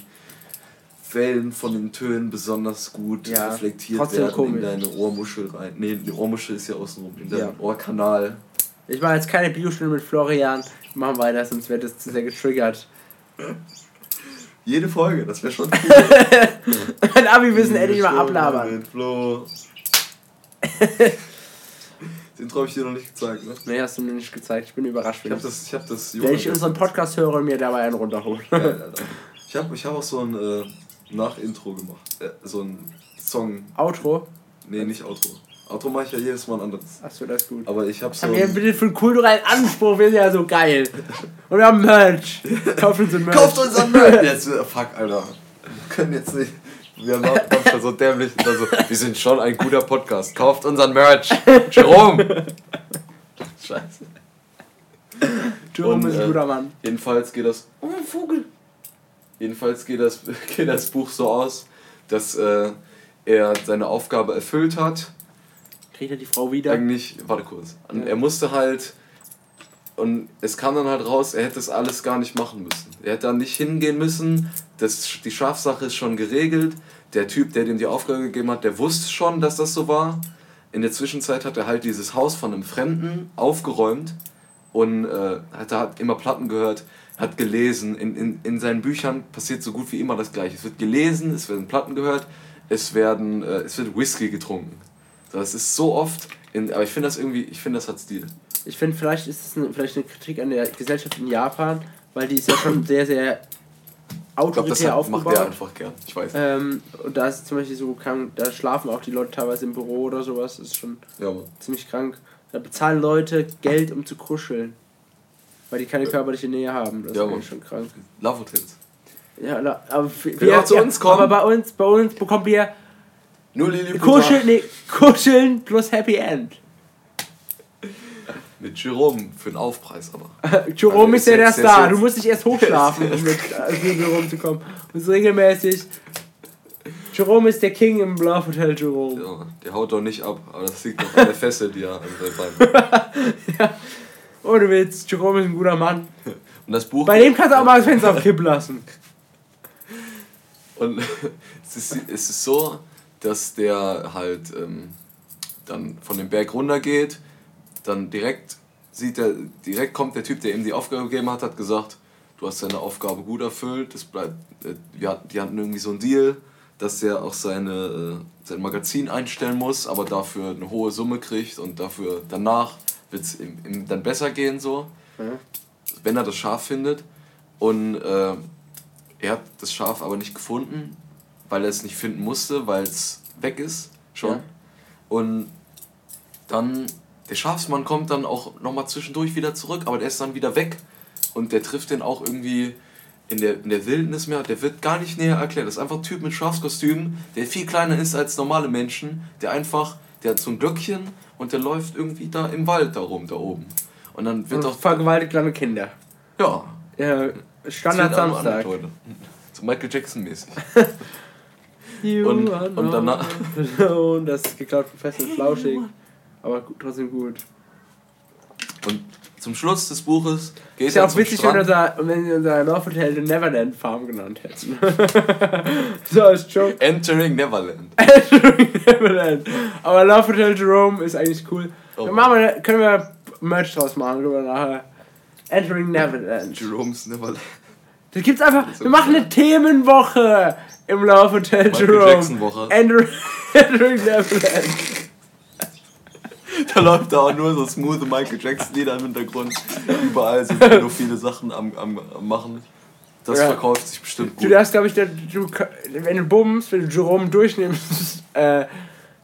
Wellen von den Tönen besonders gut Ja, reflektiert trotzdem werden komisch. in deine Ohrmuschel rein. Nee, die Ohrmuschel ist ja außenrum, in deinen Ja. Ohrkanal. Ich mache jetzt keine Biostunde mit Florian. Wir machen weiter, sonst wird das zu sehr getriggert. Jede Folge, das wäre schon Mein Abi müssen endlich mal ablabern. Mit Flo. Den habe ich dir noch nicht gezeigt, ne? Nee, hast du mir nicht gezeigt. Ich bin überrascht. Ich Wenn habe ich, das, ich hab das wenn ich unseren Podcast höre und mir dabei einen runterhole. Geil. Ich habe ich hab auch so ein äh, Nach-Intro gemacht. Äh, so ein Song. Outro. Nee, nicht Outro. Outro mache ich ja jedes Mal ein anderes. Achso, das ist gut. Aber ich habe so. Haben wir bitte für einen kulturellen Anspruch, wir sind ja so geil. Und wir haben Merch. Kauft uns ein Merch. Kauft unseren Merch! Jetzt, äh, fuck, Alter. Wir können jetzt nicht. Wir waren manchmal so dämlich. Also, wir sind schon ein guter Podcast. Kauft unseren Merch! Jerome! Scheiße. Jerome Und, ist ein äh, guter Mann. Jedenfalls geht das. Oh, ein Vogel! Jedenfalls geht das, geht das Buch so aus, dass äh, er seine Aufgabe erfüllt hat. Kriegt er die Frau wieder? Eigentlich, warte kurz. Ja. Er musste halt. Und es kam dann halt raus, er hätte das alles gar nicht machen müssen. Er hätte da nicht hingehen müssen. Das, die Schafsache ist schon geregelt. Der Typ, der dem die Aufgabe gegeben hat, der wusste schon, dass das so war. In der Zwischenzeit hat er halt dieses Haus von einem Fremden aufgeräumt und äh, hat da immer Platten gehört, hat gelesen. In, in, in seinen Büchern passiert so gut wie immer das Gleiche. Es wird gelesen, es werden Platten gehört, es, werden, äh, es wird Whisky getrunken. Das ist so oft, in, aber ich finde das irgendwie, ich finde das hat Stil. Ich finde, vielleicht ist es eine, vielleicht eine Kritik an der Gesellschaft in Japan, weil die ist ja schon sehr, sehr Ich glaube, das autoritär hat, macht er aufgebaut. einfach gern. Ich weiß. Ähm, und da ist zum Beispiel so, kann, da schlafen auch die Leute teilweise im Büro oder sowas. Das ist schon Ja, ziemlich krank. Da bezahlen Leute Geld, um zu kuscheln. Weil die keine körperliche Nähe haben. Das Ja, ist schon krank. Love Hotels. Ja, aber für, Will auch zu uns kommen? Aber bei uns, bei uns bekommen wir Nur Lili Kuscheln, nee, Kuscheln plus Happy End. Mit Jerome für den Aufpreis, aber. Jerome Also ist ja ist der jetzt- Star. jetzt- Du musst nicht erst hochschlafen, um mit äh, Jerome zu kommen. Du musst regelmäßig. Jerome ist der King im Love Hotel Jerome. Ja, der haut doch nicht ab, aber das liegt doch an der Fessel, die er an seinem Bein ja. Oh, du willst, Jerome ist ein guter Mann. Und das Buch. Bei dem kannst du auch mal das Fenster auf Kipp lassen. Und es ist, es ist so, dass der halt ähm, dann von dem Berg runtergeht, dann direkt sieht er, direkt kommt der Typ, der ihm die Aufgabe gegeben hat, hat gesagt, du hast deine Aufgabe gut erfüllt, das bleibt, äh, wir, die hatten irgendwie so einen Deal, dass er auch seine, äh, sein Magazin einstellen muss, aber dafür eine hohe Summe kriegt und dafür danach wird es ihm, ihm dann besser gehen so, Mhm. wenn er das Schaf findet. Und äh, er hat das Schaf aber nicht gefunden, weil er es nicht finden musste, weil es weg ist schon. Ja. Und dann, der Schafsmann kommt dann auch nochmal zwischendurch wieder zurück, aber der ist dann wieder weg. Und der trifft den auch irgendwie in der, in der Wildnis mehr. Der wird gar nicht näher erklärt. Das ist einfach ein Typ mit Schafskostüm, der viel kleiner ist als normale Menschen. Der einfach, der hat so ein Glöckchen und der läuft irgendwie da im Wald da rum, da oben. Und dann wird Und auch. vergewaltigt kleine Kinder. Ja. Ja, Standard Samstag. So Michael Jackson mäßig. You Und- und danach- alone. Das ist geklaut von Fest und Flauschig. Aber trotzdem gut. Und zum Schluss des Buches geht Ist ja auch witzig, wenn, Strand. unser, wenn unser Love Hotel den Neverland Farm genannt hätten. so als Joke. Entering Neverland. Neverland. Aber Love Hotel Jerome ist eigentlich cool. Oh. Dann machen wir, können wir Merch draus machen, wir nachher. Entering Neverland. Jerome's Neverland. Das gibt's einfach. Wir machen eine Themenwoche im Love Hotel Michael Jerome. Woche. Entering, Entering Neverland. Da läuft da auch nur so smooth Michael Jackson Lieder im Hintergrund. Überall sind nur viele Sachen am, am, am machen. Das Ja. verkauft sich bestimmt Du gut. darfst, glaube ich, der, du, wenn du bummst, wenn du Jerome durchnimmst, äh,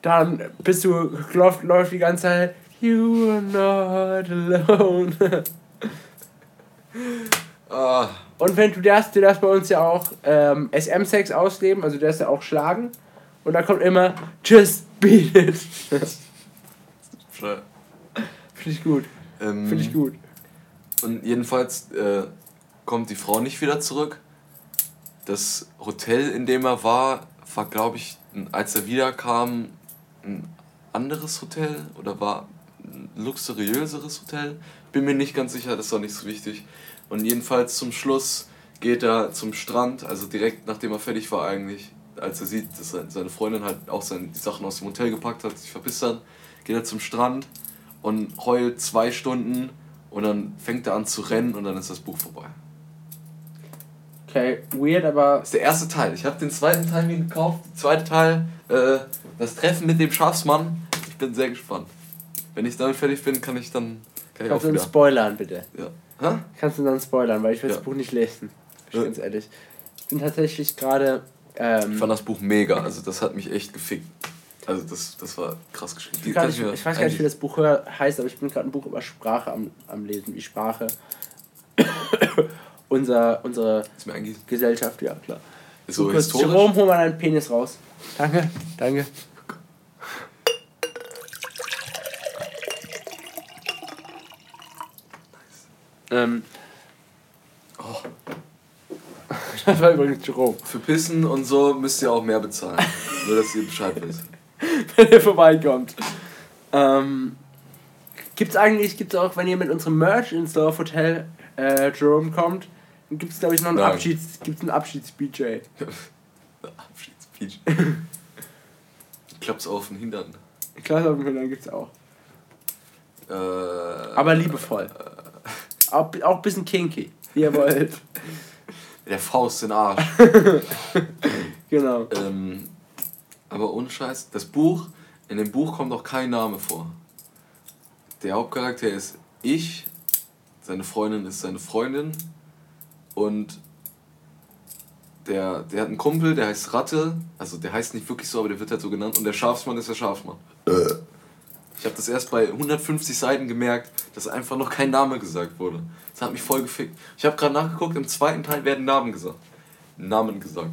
dann bist du, läuft, läuft die ganze Zeit, You are not alone. Ah, Und wenn du darfst, du darfst bei uns ja auch ähm, SM-Sex ausleben, also du darfst ja auch schlagen. Und da kommt immer, Just beat it. Finde ich gut, ähm, finde ich gut. Und jedenfalls äh, kommt die Frau nicht wieder zurück. Das Hotel, in dem er war, war, glaube ich, als er wiederkam, ein anderes Hotel oder war ein luxuriöseres Hotel. Bin mir nicht ganz sicher, das ist auch nicht so wichtig. Und jedenfalls zum Schluss geht er zum Strand, also direkt nachdem er fertig war eigentlich, als er sieht, dass se- seine Freundin halt auch seine, die Sachen aus dem Hotel gepackt hat, sich verpisst hat, geht er zum Strand und heult zwei Stunden und dann fängt er an zu rennen und dann ist das Buch vorbei. Okay, weird, aber Das ist der erste Teil. Ich habe den zweiten Teil mir gekauft. Der zweite Teil, äh, das Treffen mit dem Schafsmann. Ich bin sehr gespannt. Wenn ich damit fertig bin, kann ich dann kann ich auch kannst uns wieder. spoilern, bitte. Ja. Hä? Kannst du dann spoilern, weil ich will Ja. das Buch nicht lesen. Bin ich Ja. ganz ehrlich. Ich bin tatsächlich gerade. Ich Ähm, fand das Buch mega. Also das hat mich echt gefickt. Also das, das war krass geschrieben. ich, weiß gar nicht, ich weiß gar nicht, wie das Buch heißt, aber ich bin gerade ein Buch über Sprache am, am Lesen, wie Sprache unser, unsere Gesellschaft, ja klar. ist so Kurz, historisch. Jerome, hol mal deinen Penis raus. Danke, danke. Ähm, Oh, das war übrigens Jerome. für Pissen und so müsst ihr auch mehr bezahlen. Nur dass ihr Bescheid wisst. wenn ihr vorbeikommt. Ähm, gibt's eigentlich, gibt's auch, wenn ihr mit unserem Merch ins Dorf Hotel äh, Jerome kommt, dann gibt's glaube ich noch einen Nein. Abschieds, gibt's einen Abschieds-BJ. Abschiedsspeech. Klappt's auf den Hintern. Klar, auf dem Hintern gibt's auch. Äh, Aber liebevoll. Auch, auch ein bisschen kinky, wie ihr wollt. Der Faust in den Arsch. Genau. Ähm, aber ohne Scheiß, das Buch, in dem Buch kommt auch kein Name vor. Der Hauptcharakter ist ich, seine Freundin ist seine Freundin und der, der hat einen Kumpel, der heißt Ratte, also der heißt nicht wirklich so, aber der wird halt so genannt und der Schafsmann ist der Schafsmann. Ich habe das erst bei 150 Seiten gemerkt, dass einfach noch kein Name gesagt wurde. Das hat mich voll gefickt. Ich habe gerade nachgeguckt, im zweiten Teil werden Namen gesagt. Namen gesagt.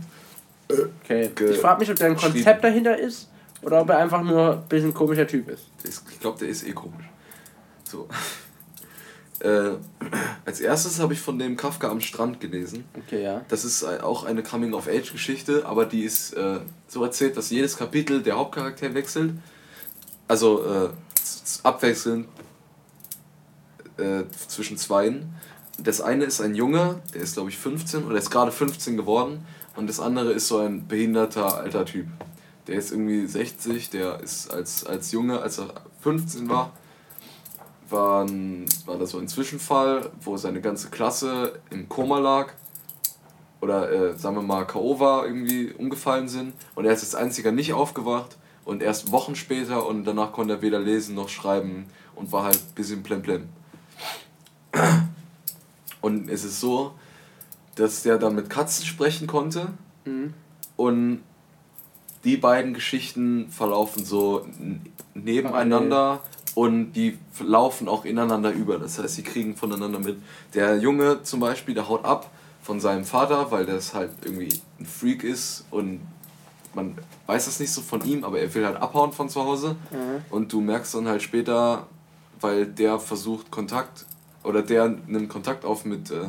Okay. Ge- Ich frage mich, ob da ein Konzept dahinter ist oder ob er einfach nur ein bisschen komischer Typ ist. Ich glaube, der ist eh komisch. So. Äh, als erstes habe ich von dem Kafka am Strand gelesen. Okay, ja. Das ist auch eine Coming-of-Age-Geschichte, aber die ist äh, so erzählt, dass jedes Kapitel der Hauptcharakter wechselt. Also äh, abwechselnd äh, zwischen zweien. Das eine ist ein Junge, der ist glaube ich 15 oder ist gerade 15 geworden. Und das andere ist so ein behinderter alter Typ. Der ist irgendwie 60, der ist als, als Junge, als er 15 war, war, ein, war das so ein Zwischenfall, wo seine ganze Klasse im Koma lag oder äh, sagen wir mal K.O. war, irgendwie umgefallen sind und er ist als einziger nicht aufgewacht und erst Wochen später und danach konnte er weder lesen noch schreiben und war halt ein bisschen plemplem. Und es ist so, dass der dann mit Katzen sprechen konnte Mhm. und die beiden Geschichten verlaufen so nebeneinander und die laufen auch ineinander über. Das heißt, sie kriegen voneinander mit. Der Junge zum Beispiel, der haut ab von seinem Vater, weil das halt irgendwie ein Freak ist und man weiß das nicht so von ihm, aber er will halt abhauen von zu Hause. Mhm. Und du merkst dann halt später, weil der versucht Kontakt, oder der nimmt Kontakt auf mit äh,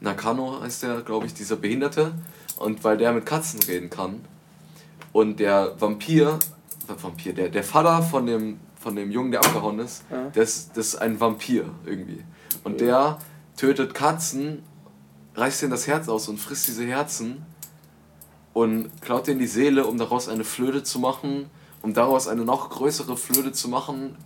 Nakano, heißt der, glaube ich, dieser Behinderte. Und weil der mit Katzen reden kann. Und der Vampir, äh, Vampir, der, der Vater von dem, von dem Jungen, der abgehauen ist, Ja. das, das ist ein Vampir irgendwie. Und der tötet Katzen, reißt denen das Herz aus und frisst diese Herzen und klaut denen die Seele, um daraus eine Flöte zu machen, um daraus eine noch größere Flöte zu machen,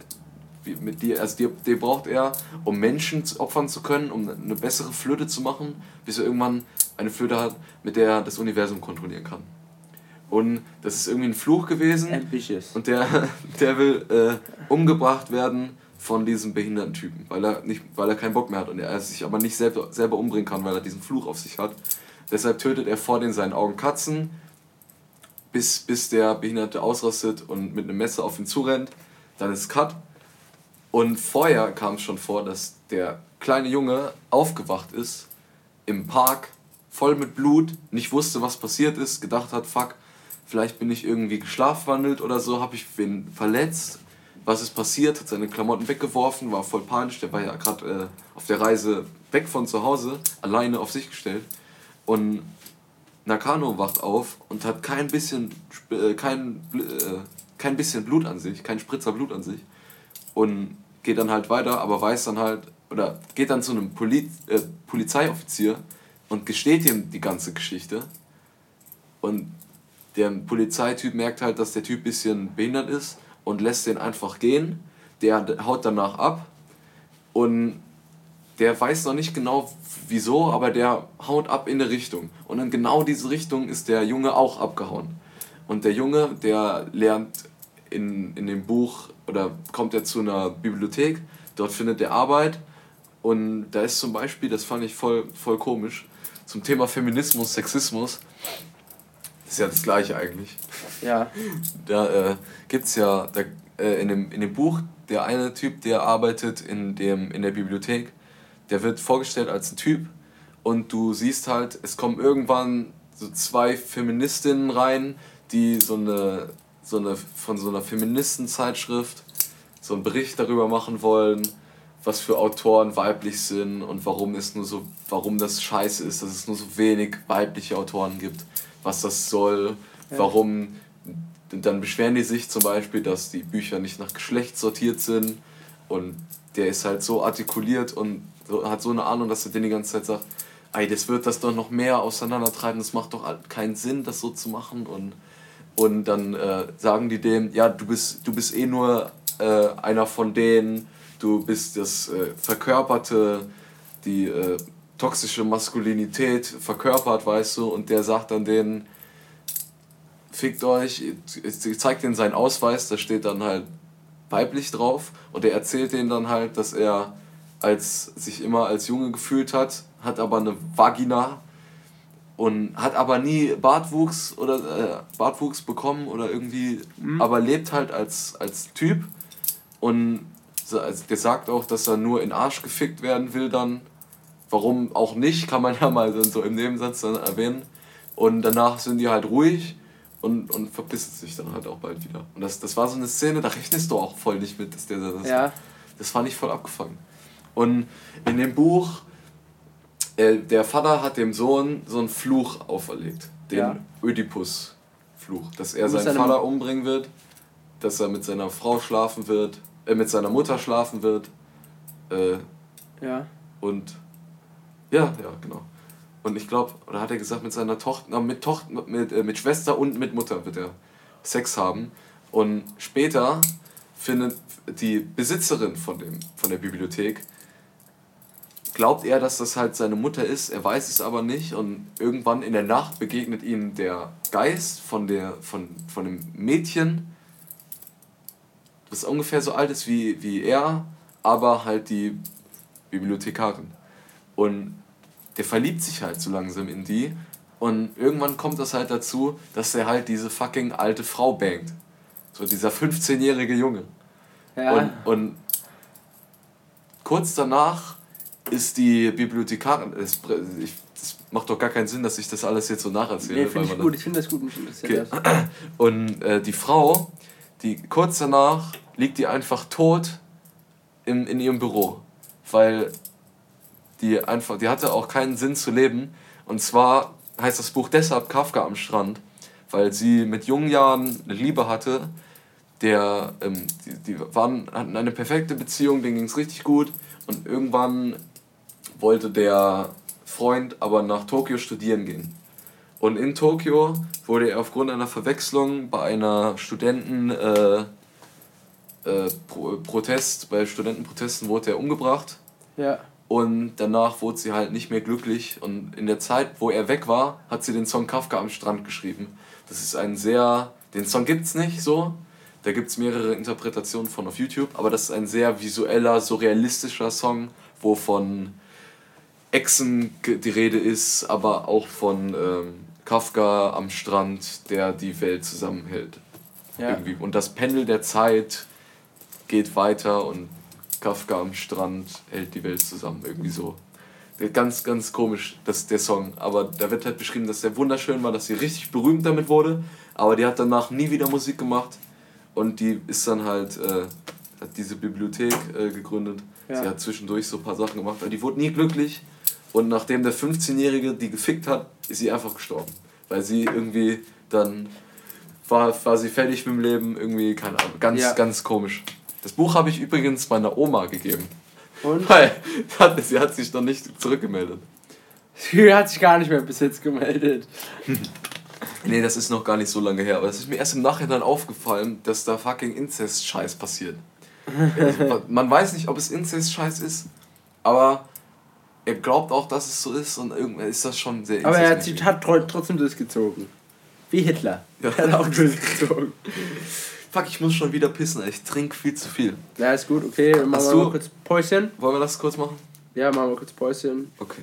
wie mit die, also die, die braucht er, um Menschen opfern zu können, um eine bessere Flöte zu machen, bis er irgendwann eine Flöte hat, mit der er das Universum kontrollieren kann. Und das ist irgendwie ein Fluch gewesen. Ambitious. Und der, der will äh, umgebracht werden von diesem behinderten Typen, weil er, nicht, weil er keinen Bock mehr hat und er sich aber nicht selber, selber umbringen kann, weil er diesen Fluch auf sich hat. Deshalb tötet er vor den seinen Augen Katzen, bis, bis der Behinderte ausrastet und mit einem Messer auf ihn zurennt. Dann ist Cut. Und vorher kam es schon vor, dass der kleine Junge aufgewacht ist im Park, voll mit Blut, nicht wusste, was passiert ist, gedacht hat, fuck, vielleicht bin ich irgendwie geschlafwandelt oder so, habe ich wen verletzt. Was ist passiert? Hat seine Klamotten weggeworfen, war voll panisch, der war ja gerade äh, auf der Reise weg von zu Hause, alleine auf sich gestellt. Und Nakano wacht auf und hat kein bisschen, äh, kein, äh, kein bisschen Blut an sich, kein Spritzer Blut an sich. Und geht dann halt weiter, aber weiß dann halt, oder geht dann zu einem Poli äh, Polizeioffizier und gesteht ihm die ganze Geschichte. Und der Polizeityp merkt halt, dass der Typ ein bisschen behindert ist und lässt den einfach gehen. Der haut danach ab und der weiß noch nicht genau wieso, aber der haut ab in eine Richtung. Und in genau diese Richtung ist der Junge auch abgehauen. Und der Junge, der lernt in, in dem Buch oder kommt er zu einer Bibliothek, dort findet er Arbeit und da ist zum Beispiel, das fand ich voll, voll komisch, zum Thema Feminismus, Sexismus, ist ja das gleiche eigentlich. Ja. Da äh, gibt es ja da, äh, in, dem, in dem Buch, der eine Typ, der arbeitet in, dem, in der Bibliothek, der wird vorgestellt als ein Typ und du siehst halt, es kommen irgendwann so zwei Feministinnen rein, die so eine, so eine von so einer Feministenzeitschrift so einen Bericht darüber machen wollen, was für Autoren weiblich sind und warum es nur so, warum das scheiße ist, dass es nur so wenig weibliche Autoren gibt, was das soll, warum und dann beschweren die sich zum Beispiel, dass die Bücher nicht nach Geschlecht sortiert sind und der ist halt so artikuliert und so, hat so eine Ahnung, dass er den die ganze Zeit sagt, ey, das wird das doch noch mehr auseinandertreiben, das macht doch keinen Sinn, das so zu machen. Und, und dann äh, sagen die dem, ja, du bist, du bist eh nur äh, einer von denen, du bist das äh, verkörperte, die äh, toxische Maskulinität verkörpert, weißt du, und der sagt dann denen, fickt euch, zeigt denen seinen Ausweis, da steht dann halt weiblich drauf. Und er erzählt denen dann halt, dass er als sich immer als Junge gefühlt hat, hat aber eine Vagina und hat aber nie Bartwuchs oder äh, Bartwuchs bekommen oder irgendwie, aber lebt halt als, als Typ und also der sagt auch, dass er nur in Arsch gefickt werden will dann. Warum auch nicht, kann man ja mal so im Nebensatz dann erwähnen. Und danach sind die halt ruhig und, und verpissen sich dann halt auch bald wieder. Und das, das war so eine Szene, da rechnest du auch voll nicht mit, dass der das. Ja. Das fand ich voll abgefangen. Und in dem Buch, äh, der Vater hat dem Sohn so einen Fluch auferlegt. Den Ja. Oedipus-Fluch. Dass er seinen Vater umbringen wird, dass er mit seiner Frau schlafen wird, äh, mit seiner Mutter schlafen wird. Äh, Ja. und ja, ja, genau. Und ich glaube, oder hat er gesagt, mit seiner Tochter, mit Tochter, mit, äh, mit Schwester und mit Mutter wird er Sex haben. Und später findet die Besitzerin von, dem, von der Bibliothek, glaubt er, dass das halt seine Mutter ist, er weiß es aber nicht und irgendwann in der Nacht begegnet ihm der Geist von, der, von, von dem Mädchen, das ungefähr so alt ist wie, wie er, aber halt die Bibliothekarin. Und der verliebt sich halt so langsam in die. Und irgendwann kommt das halt dazu, dass er halt diese fucking alte Frau bangt. So dieser 15-jährige Junge. Ja. Und, und kurz danach ist die Bibliothekarin. Es, ich, das macht doch gar keinen Sinn, dass ich das alles jetzt so nacherzähle. nee, finde ich gut. Ich finde das gut. Okay. das. und äh, die Frau, die kurz danach liegt die einfach tot im, in ihrem Büro. Weil die einfach, die hatte auch keinen Sinn zu leben. Und zwar heißt das Buch deshalb Kafka am Strand, weil sie mit jungen Jahren eine Liebe hatte, der, ähm, die, die waren, hatten eine perfekte Beziehung, denen ging es richtig gut. Und irgendwann wollte der Freund aber nach Tokio studieren gehen. Und in Tokio wurde er aufgrund einer Verwechslung bei einer Studenten äh, äh, Pro Protest, bei Studentenprotesten wurde er umgebracht. Ja. Und danach wurde sie halt nicht mehr glücklich. Und in der Zeit, wo er weg war, hat sie den Song Kafka am Strand geschrieben. Das ist ein sehr. Den Song gibt's nicht so. Da gibt's mehrere Interpretationen von auf YouTube. Aber das ist ein sehr visueller, surrealistischer Song, wo von Echsen die Rede ist, aber auch von ähm, Kafka am Strand, der die Welt zusammenhält. Ja. Irgendwie. Und das Pendel der Zeit geht weiter und Kafka am Strand hält die Welt zusammen. Irgendwie so. Ganz, ganz komisch, das, der Song. Aber da wird halt beschrieben, dass der wunderschön war, dass sie richtig berühmt damit wurde. Aber die hat danach nie wieder Musik gemacht. Und die ist dann halt, äh, hat diese Bibliothek äh, gegründet. Ja. Sie hat zwischendurch so ein paar Sachen gemacht. Aber die wurde nie glücklich. Und nachdem der 15-Jährige die gefickt hat, ist sie einfach gestorben. Weil sie irgendwie dann war, war sie fertig mit dem Leben, irgendwie, keine Ahnung, ganz, Ja. ganz komisch. Das Buch habe ich übrigens meiner Oma gegeben. Und Weil hat- sie hat sich noch nicht zurückgemeldet. sie hat sich gar nicht mehr bis jetzt gemeldet. Nee, das ist noch gar nicht so lange her. Aber es ist mir erst im Nachhinein aufgefallen, dass da fucking Inzest-Scheiß passiert. Also, man weiß nicht, ob es Inzest-Scheiß ist, aber er glaubt auch, dass es so ist und irgendwann ist das schon sehr Aber er hat, hat tro- trotzdem durchgezogen. Wie Hitler. Ja. Er hat auch durchgezogen. Fuck, ich muss schon wieder pissen, ey. ich trinke viel zu viel. Ja, ist gut, okay. Machen Hast wir mal kurz Päuschen. Wollen wir das kurz machen? Ja, machen wir kurz Päuschen. Okay.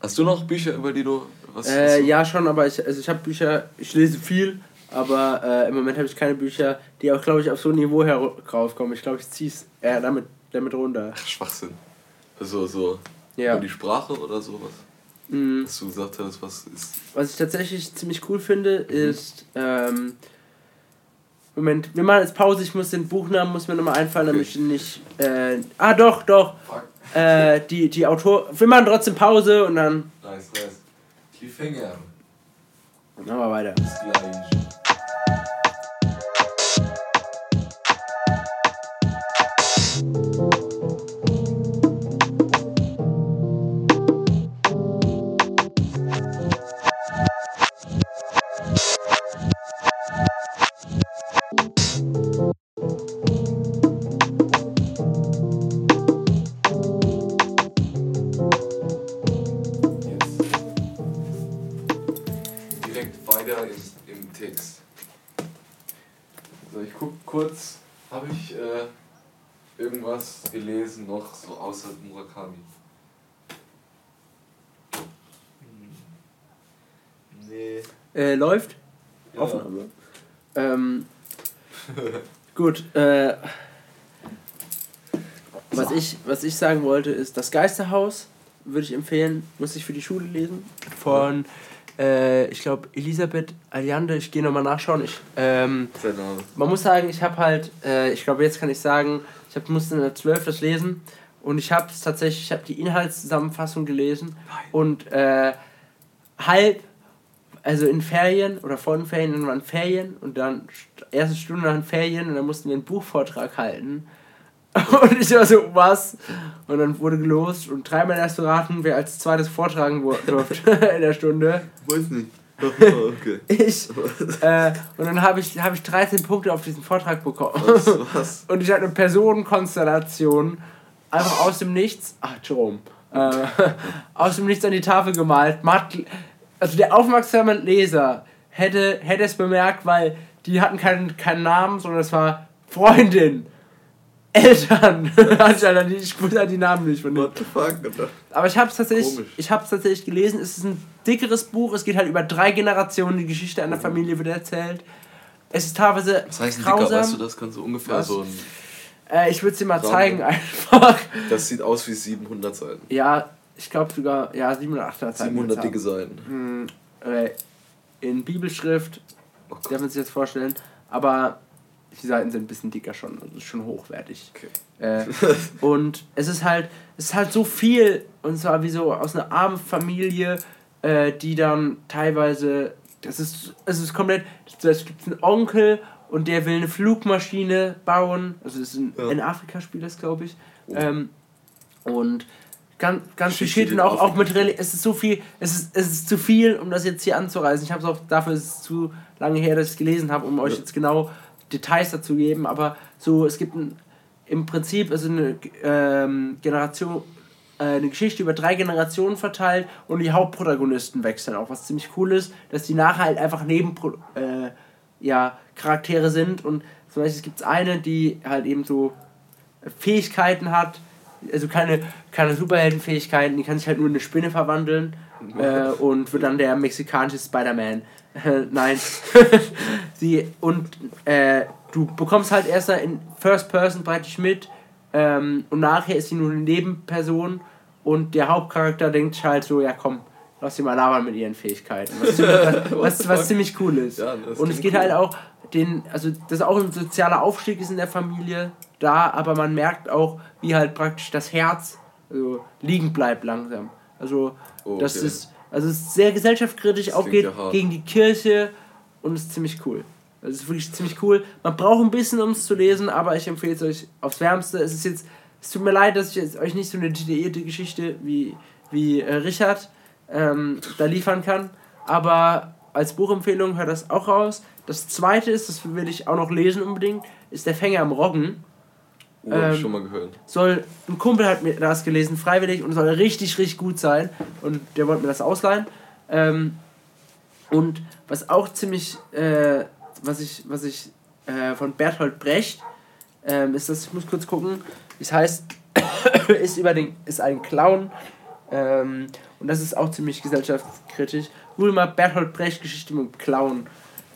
Hast du noch Bücher, über die du was Äh, du- ja, schon, aber ich, also ich habe Bücher, ich lese viel, aber äh, im Moment habe ich keine Bücher, die auch, glaube ich, auf so ein Niveau heraufkommen. Ich glaube, ich ziehe es eher damit, damit runter. Ach, Schwachsinn. Also so Ja. über die Sprache oder sowas. Mhm. Dass du gesagt hast, was ist. Was ich tatsächlich ziemlich cool finde, ist. Ähm, Moment, wir machen jetzt Pause. Ich muss den Buchnamen, muss mir nochmal einfallen, damit ich nicht. Äh, ah, doch, doch. Äh, die, die Autor. Wir machen trotzdem Pause und dann. Nice, nice. Cliffhanger. Machen wir weiter. Bis gleich. Murakami? Hm. Nee. Äh, läuft? Ja. Aufnahme. Ähm, gut, äh, was, ich, was ich sagen wollte ist, das Geisterhaus würde ich empfehlen, muss ich für die Schule lesen. Von, äh, ich glaube, Elisabeth Allende. Ich gehe nochmal nachschauen. Ich, ähm, Name. man muss sagen, ich habe halt, äh, ich glaube, jetzt kann ich sagen, ich hab, musste in der 12 das lesen und ich habe es tatsächlich, ich habe die Inhaltszusammenfassung gelesen und äh, halb, also in Ferien oder vor den Ferien, dann waren Ferien und dann st- erste Stunde nach den Ferien und dann mussten wir einen Buchvortrag halten. Und ich war so, was? Und dann wurde gelost und dreimal erst raten, wer als zweites vortragen durfte in der Stunde. Weiß nicht. okay. Ich. Äh, und dann habe ich, hab ich 13 Punkte auf diesen Vortrag bekommen. Was? was? Und ich hatte eine Personenkonstellation einfach aus dem Nichts. Ach, Jerome. Äh, aus dem Nichts an die Tafel gemalt. Also der aufmerksame Leser hätte, hätte es bemerkt, weil die hatten keinen, keinen Namen, sondern es war Freundin. Eltern. Anscheinend, ich wusste halt die Namen nicht von denen. What the fuck? Aber ich habe es tatsächlich, Komisch. ich tatsächlich gelesen. Es ist ein dickeres Buch. Es geht halt über drei Generationen. Die Geschichte einer Familie wird erzählt. Es ist teilweise Was heißt ein Dicker? grausam. Weißt du, das kann so ungefähr Was? so ein. Äh, ich würde es dir mal Rahmen. zeigen einfach. Das sieht aus wie 700 Seiten. Ja, ich glaube sogar, ja, 700, 800 Seiten 700 wird's dicke Seiten. haben. Äh, in Bibelschrift, Oh Gott. darf man sich jetzt vorstellen. Aber die Seiten sind ein bisschen dicker schon. Also schon hochwertig. Okay. Äh, und es ist halt, es ist halt so viel, und zwar wie so aus einer armen Familie, äh, die dann teilweise, das ist, es ist komplett, es gibt einen Onkel und der will eine Flugmaschine bauen, also das ist ein, Ja. ein Afrika-Spiel, das glaube ich. Oh. Ähm, und ganz, ganz viel steht und in auch, auch mit Afrika. Reli es ist so viel, es ist, es ist zu viel, um das jetzt hier anzureißen. Ich habe es auch, dafür ist es zu lange her, dass ich es gelesen habe, um euch Ja. jetzt genau Details dazu geben, aber so, es gibt ein, im Prinzip also eine ähm, Generation, äh, eine Geschichte über drei Generationen verteilt und die Hauptprotagonisten wechseln auch, was ziemlich cool ist, dass die nachher halt einfach neben äh, ja, Charaktere sind und zum Beispiel gibt es eine, die halt eben so Fähigkeiten hat, also keine, keine Superheldenfähigkeiten, die kann sich halt nur in eine Spinne verwandeln äh, und wird dann der mexikanische Spider-Man. Äh, Nein. Sie, und äh, du bekommst halt erst in First Person praktisch mit ähm, und nachher ist sie nur eine Nebenperson und der Hauptcharakter denkt halt so, ja komm, lass sie mal labern mit ihren Fähigkeiten. Was, ziemlich- was, was, ziemlich cool ist. Ja, das und es geht cool. halt auch, den, also das auch ein sozialer Aufstieg ist in der Familie da, aber man merkt auch, wie halt praktisch das Herz also, liegen bleibt langsam. Also Oh, das okay. ist, also es ist sehr gesellschaftskritisch, Das auch geht ja gegen die Kirche und ist ziemlich cool. Also es ist wirklich ziemlich cool. Man braucht ein bisschen, um es zu lesen, aber ich empfehle es euch aufs Wärmste. Es ist jetzt, es tut mir leid, dass ich jetzt euch nicht so eine detaillierte Geschichte wie, wie äh, Richard ähm, da liefern kann, aber als Buchempfehlung hört das auch raus. Das zweite ist, das will ich auch noch lesen unbedingt, ist Der Fänger am Roggen. Oh, hab ähm, ich schon mal gehört. Soll, ein Kumpel hat mir das gelesen, freiwillig, und soll richtig, richtig gut sein. Und der wollte mir das ausleihen. Ähm, und was auch ziemlich, äh, was ich, was ich äh, von Bertolt Brecht, ähm, ist das, ich muss kurz gucken, es heißt, ist über den, ist ein Clown. Ähm, und das ist auch ziemlich gesellschaftskritisch. Mal Bertolt Brecht Geschichte mit dem Clown.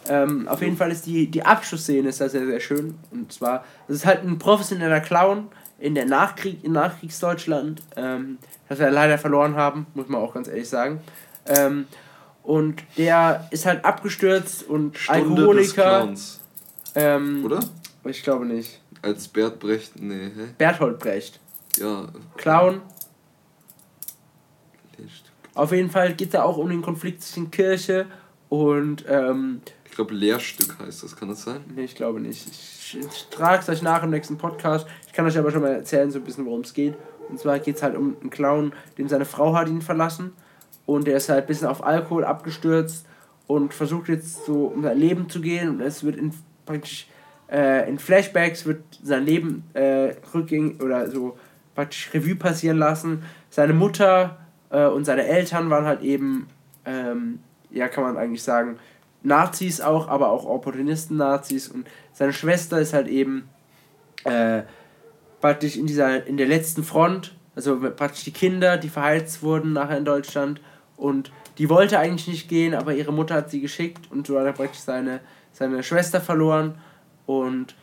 Ähm, auf jeden Fall ist die, die Abschlussszene ist da sehr, sehr schön. Und zwar, es ist halt ein professioneller Clown in der Nachkrieg, in Nachkriegsdeutschland, ähm, das wir leider verloren haben, muss man auch ganz ehrlich sagen. Ähm, und der ist halt abgestürzt und Stunde Alkoholiker. Ähm, Oder? Ich glaube nicht. Als Bert Brecht, nee, hä? Bertolt Brecht. Ja. Clown. Auf jeden Fall geht da auch um den Konflikt zwischen Kirche und ähm, Ich glaube, Lehrstück heißt das, kann das sein? Nee, ich glaube nicht. Ich, ich trage es euch nach im nächsten Podcast. Ich kann euch aber schon mal erzählen, so ein bisschen, worum es geht. Und zwar geht es halt um einen Clown, dem seine Frau hat ihn verlassen. Und der ist halt ein bisschen auf Alkohol abgestürzt und versucht jetzt so um sein Leben zu gehen. Und es wird in, praktisch äh, in Flashbacks wird sein Leben äh, rückgängig oder so praktisch Revue passieren lassen. Seine Mutter äh, und seine Eltern waren halt eben, ähm, ja, kann man eigentlich sagen, Nazis auch, aber auch Opportunisten-Nazis. Und seine Schwester ist halt eben äh, praktisch in dieser, in der letzten Front, also praktisch die Kinder, die verheizt wurden nachher in Deutschland. Und die wollte eigentlich nicht gehen, aber ihre Mutter hat sie geschickt und so hat er praktisch seine, seine Schwester verloren. Und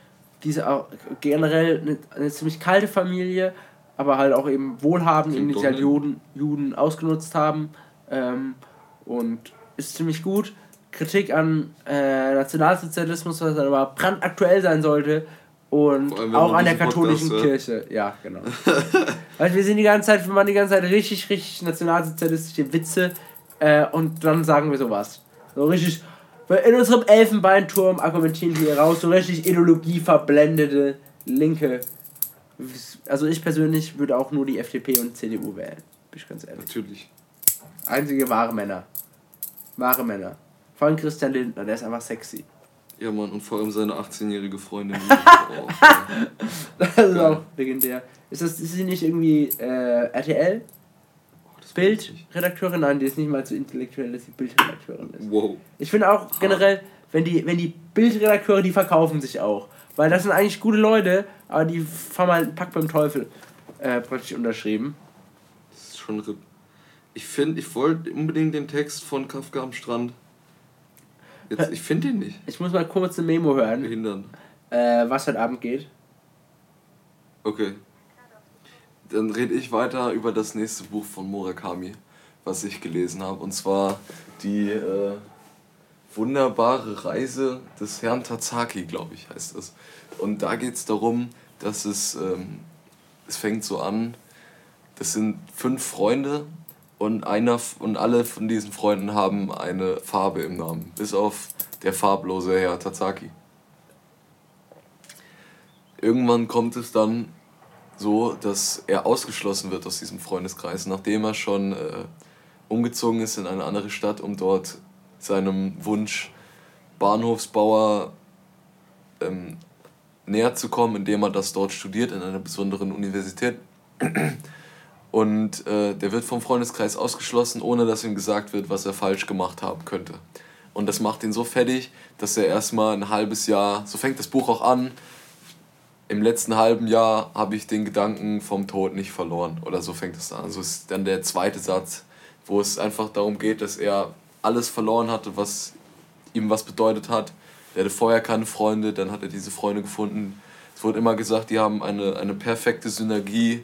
diese auch generell eine, eine ziemlich kalte Familie, aber halt auch eben wohlhabend, Klingt in die doch halt nett. Juden, Juden ausgenutzt haben. Ähm, und ist ziemlich gut. Kritik an äh, Nationalsozialismus, was aber brandaktuell sein sollte. Und allem, auch an der katholischen Podcast. Kirche. Ja, genau. Weil wir sind die ganze Zeit, wir machen die ganze Zeit richtig, richtig nationalsozialistische Witze äh, und dann sagen wir sowas. So richtig, in unserem Elfenbeinturm argumentieren wir raus, so richtig ideologieverblendete Linke. Also ich persönlich würde auch nur die FDP und CDU wählen. Bin ich ganz ehrlich. Natürlich. Einzige wahre Männer. Wahre Männer. Vor allem Christian Lindner, der ist einfach sexy. Ja, Mann, und vor allem seine 18-jährige Freundin. auch, das ist auch legendär. Ist, das, ist sie nicht irgendwie äh, RTL? Oh, Bildredakteurin? Nein, die ist nicht mal so intellektuell, dass sie Bildredakteurin ist. Wow. Ich finde auch generell, wenn die, wenn die Bildredakteure, die verkaufen sich auch. Weil das sind eigentlich gute Leute, aber die fahren mal einen Pack beim Teufel äh, praktisch unterschrieben. Das ist schon RIP. Ich finde, ich wollte unbedingt den Text von Kafka am Strand. Jetzt, ich finde ihn nicht. Ich muss mal kurz eine Memo hören. Behindern. Äh, was heute Abend geht. Okay. Dann rede ich weiter über das nächste Buch von Murakami, was ich gelesen habe. Und zwar die äh, wunderbare Reise des Herrn Tazaki, glaube ich, heißt es. Und da geht es darum, dass es, ähm, es fängt so an, das sind fünf Freunde und einer und alle von diesen Freunden haben eine Farbe im Namen, bis auf der farblose Herr Tazaki. Irgendwann kommt es dann so, dass er ausgeschlossen wird aus diesem Freundeskreis, nachdem er schon äh, umgezogen ist in eine andere Stadt, um dort seinem Wunsch Bahnhofsbauer ähm, näher zu kommen, indem er das dort studiert in einer besonderen Universität. Und äh, der wird vom Freundeskreis ausgeschlossen, ohne dass ihm gesagt wird, was er falsch gemacht haben könnte. Und das macht ihn so fertig, dass er erstmal ein halbes Jahr, so fängt das Buch auch an, im letzten halben Jahr habe ich den Gedanken vom Tod nicht verloren. Oder so fängt es an. Also ist dann der zweite Satz, wo es einfach darum geht, dass er alles verloren hatte, was ihm was bedeutet hat. Er hatte vorher keine Freunde, dann hat er diese Freunde gefunden. Es wurde immer gesagt, die haben eine, eine perfekte Synergie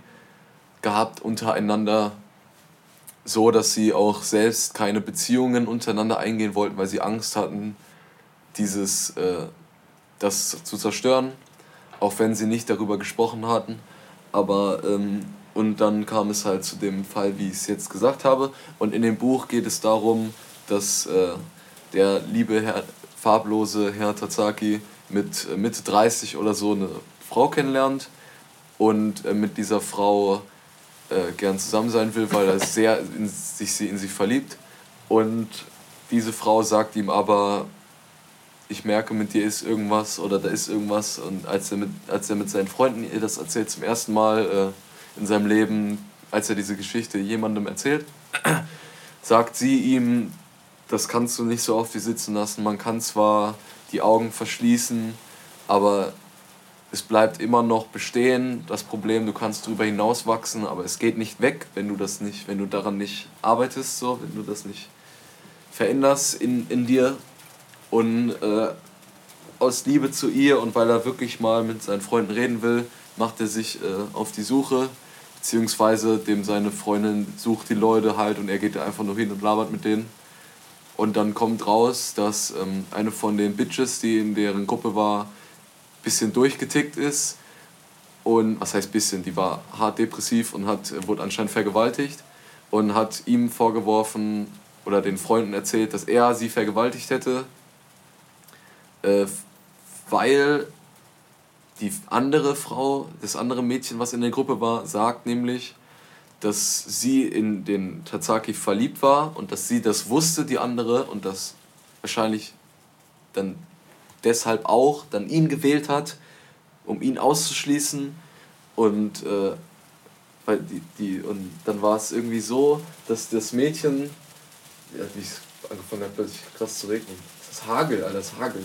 gehabt untereinander, so dass sie auch selbst keine Beziehungen untereinander eingehen wollten, weil sie Angst hatten, dieses, äh, das zu zerstören, auch wenn sie nicht darüber gesprochen hatten. Aber ähm, und dann kam es halt zu dem Fall, wie ich es jetzt gesagt habe. Und in dem Buch geht es darum, dass äh, der liebe Herr, farblose Herr Tazaki mit äh, Mitte 30 oder so eine Frau kennenlernt und äh, mit dieser Frau äh, gern zusammen sein will, weil er sehr in sich, sie in sich verliebt. Und diese Frau sagt ihm aber, ich merke, mit dir ist irgendwas oder da ist irgendwas. Und als er mit, als er mit seinen Freunden ihr das erzählt zum ersten Mal äh, in seinem Leben, als er diese Geschichte jemandem erzählt, sagt sie ihm, das kannst du nicht so auf dir sitzen lassen. Man kann zwar die Augen verschließen, aber es bleibt immer noch bestehen, das Problem, du kannst darüber hinaus wachsen, aber es geht nicht weg, wenn du das nicht, wenn du daran nicht arbeitest, so, wenn du das nicht veränderst in, in dir. Und äh, aus Liebe zu ihr und weil er wirklich mal mit seinen Freunden reden will, macht er sich äh, auf die Suche, beziehungsweise dem seine Freundin sucht die Leute halt und er geht da einfach nur hin und labert mit denen. Und dann kommt raus, dass ähm, eine von den Bitches, die in deren Gruppe war, bisschen durchgetickt ist. Und was heißt bisschen, die war hart depressiv und hat, wurde anscheinend vergewaltigt und hat ihm vorgeworfen oder den Freunden erzählt, dass er sie vergewaltigt hätte, äh, weil die andere Frau, das andere Mädchen, was in der Gruppe war, sagt nämlich, dass sie in den Tatsaki verliebt war und dass sie das wusste, die andere, und dass wahrscheinlich dann deshalb auch dann ihn gewählt hat, um ihn auszuschließen. Und, äh, weil die, die, und dann war es irgendwie so, dass das Mädchen, ja, wie es angefangen hat, plötzlich krass zu regnen. Das Hagel, Alter, das Hagel.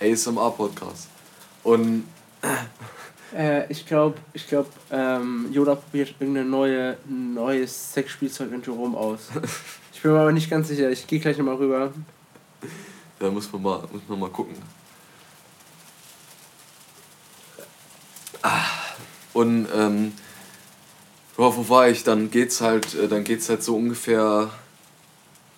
ASMR-Podcast. Und äh, ich glaube, ich glaub, ähm, Yoda probiert irgendein neue, neues Sexspielzeug in Jerome aus. Ich bin mir aber nicht ganz sicher. Ich gehe gleich nochmal rüber. Da muss man mal, muss man mal gucken. Ah, und ähm, wo war ich? Dann geht's halt, äh, dann geht's halt so ungefähr.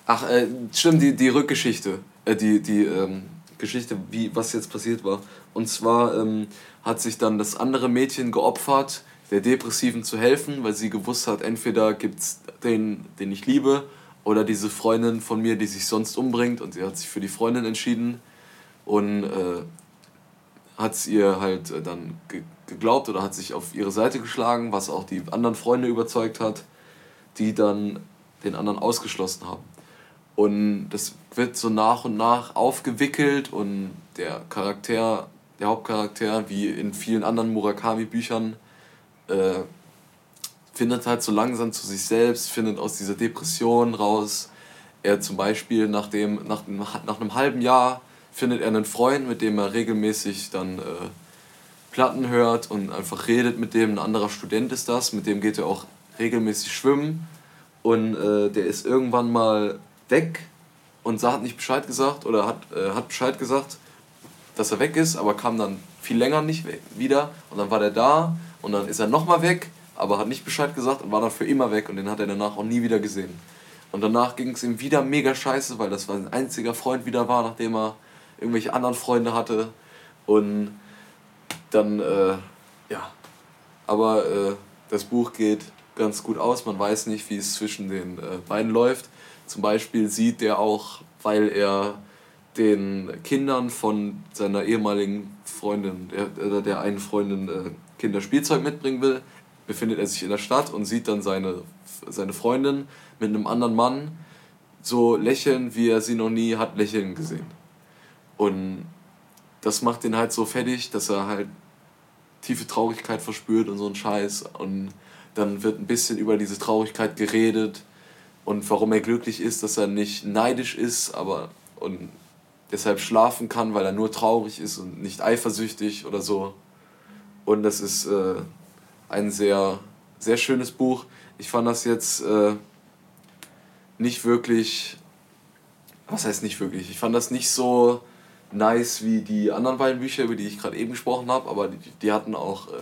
Ach, äh, stimmt, die, die Rückgeschichte. Äh, die, die, ähm, Geschichte, wie, was jetzt passiert war. Und zwar ähm, hat sich dann das andere Mädchen geopfert, der Depressiven zu helfen, weil sie gewusst hat, entweder gibt es den, den ich liebe, oder diese Freundin von mir, die sich sonst umbringt. Und sie hat sich für die Freundin entschieden und äh, hat es ihr halt äh, dann ge geglaubt oder hat sich auf ihre Seite geschlagen, was auch die anderen Freunde überzeugt hat, die dann den anderen ausgeschlossen haben. Und das wird so nach und nach aufgewickelt und der Charakter, der Hauptcharakter, wie in vielen anderen Murakami-Büchern, äh, findet halt so langsam zu sich selbst, findet aus dieser Depression raus. Er zum Beispiel nach, dem, nach, nach einem halben Jahr findet er einen Freund, mit dem er regelmäßig dann äh, Platten hört und einfach redet mit dem. Ein anderer Student ist das, mit dem geht er auch regelmäßig schwimmen. Und äh, der ist irgendwann mal weg und hat nicht Bescheid gesagt oder hat, äh, hat Bescheid gesagt, dass er weg ist, aber kam dann viel länger nicht wieder. Und dann war der da und dann ist er nochmal weg aber hat nicht Bescheid gesagt und war dann für immer weg und den hat er danach auch nie wieder gesehen. Und danach ging es ihm wieder mega scheiße, weil das sein einziger Freund wieder war, nachdem er irgendwelche anderen Freunde hatte. Und dann, äh, ja. Aber äh, das Buch geht ganz gut aus. Man weiß nicht, wie es zwischen den äh, beiden läuft. Zum Beispiel sieht er auch, weil er den Kindern von seiner ehemaligen Freundin, der, der einen Freundin, äh, Kinderspielzeug mitbringen will, befindet er sich in der Stadt und sieht dann seine, seine Freundin mit einem anderen Mann so lächeln, wie er sie noch nie hat lächeln gesehen. Und das macht ihn halt so fertig, dass er halt tiefe Traurigkeit verspürt und so ein Scheiß. Und dann wird ein bisschen über diese Traurigkeit geredet und warum er glücklich ist, dass er nicht neidisch ist, aber und deshalb schlafen kann, weil er nur traurig ist und nicht eifersüchtig oder so. Und das ist äh, ein sehr, sehr schönes Buch. Ich fand das jetzt äh, nicht wirklich, was heißt nicht wirklich, ich fand das nicht so nice wie die anderen beiden Bücher, über die ich gerade eben gesprochen habe, aber die, die hatten auch, äh,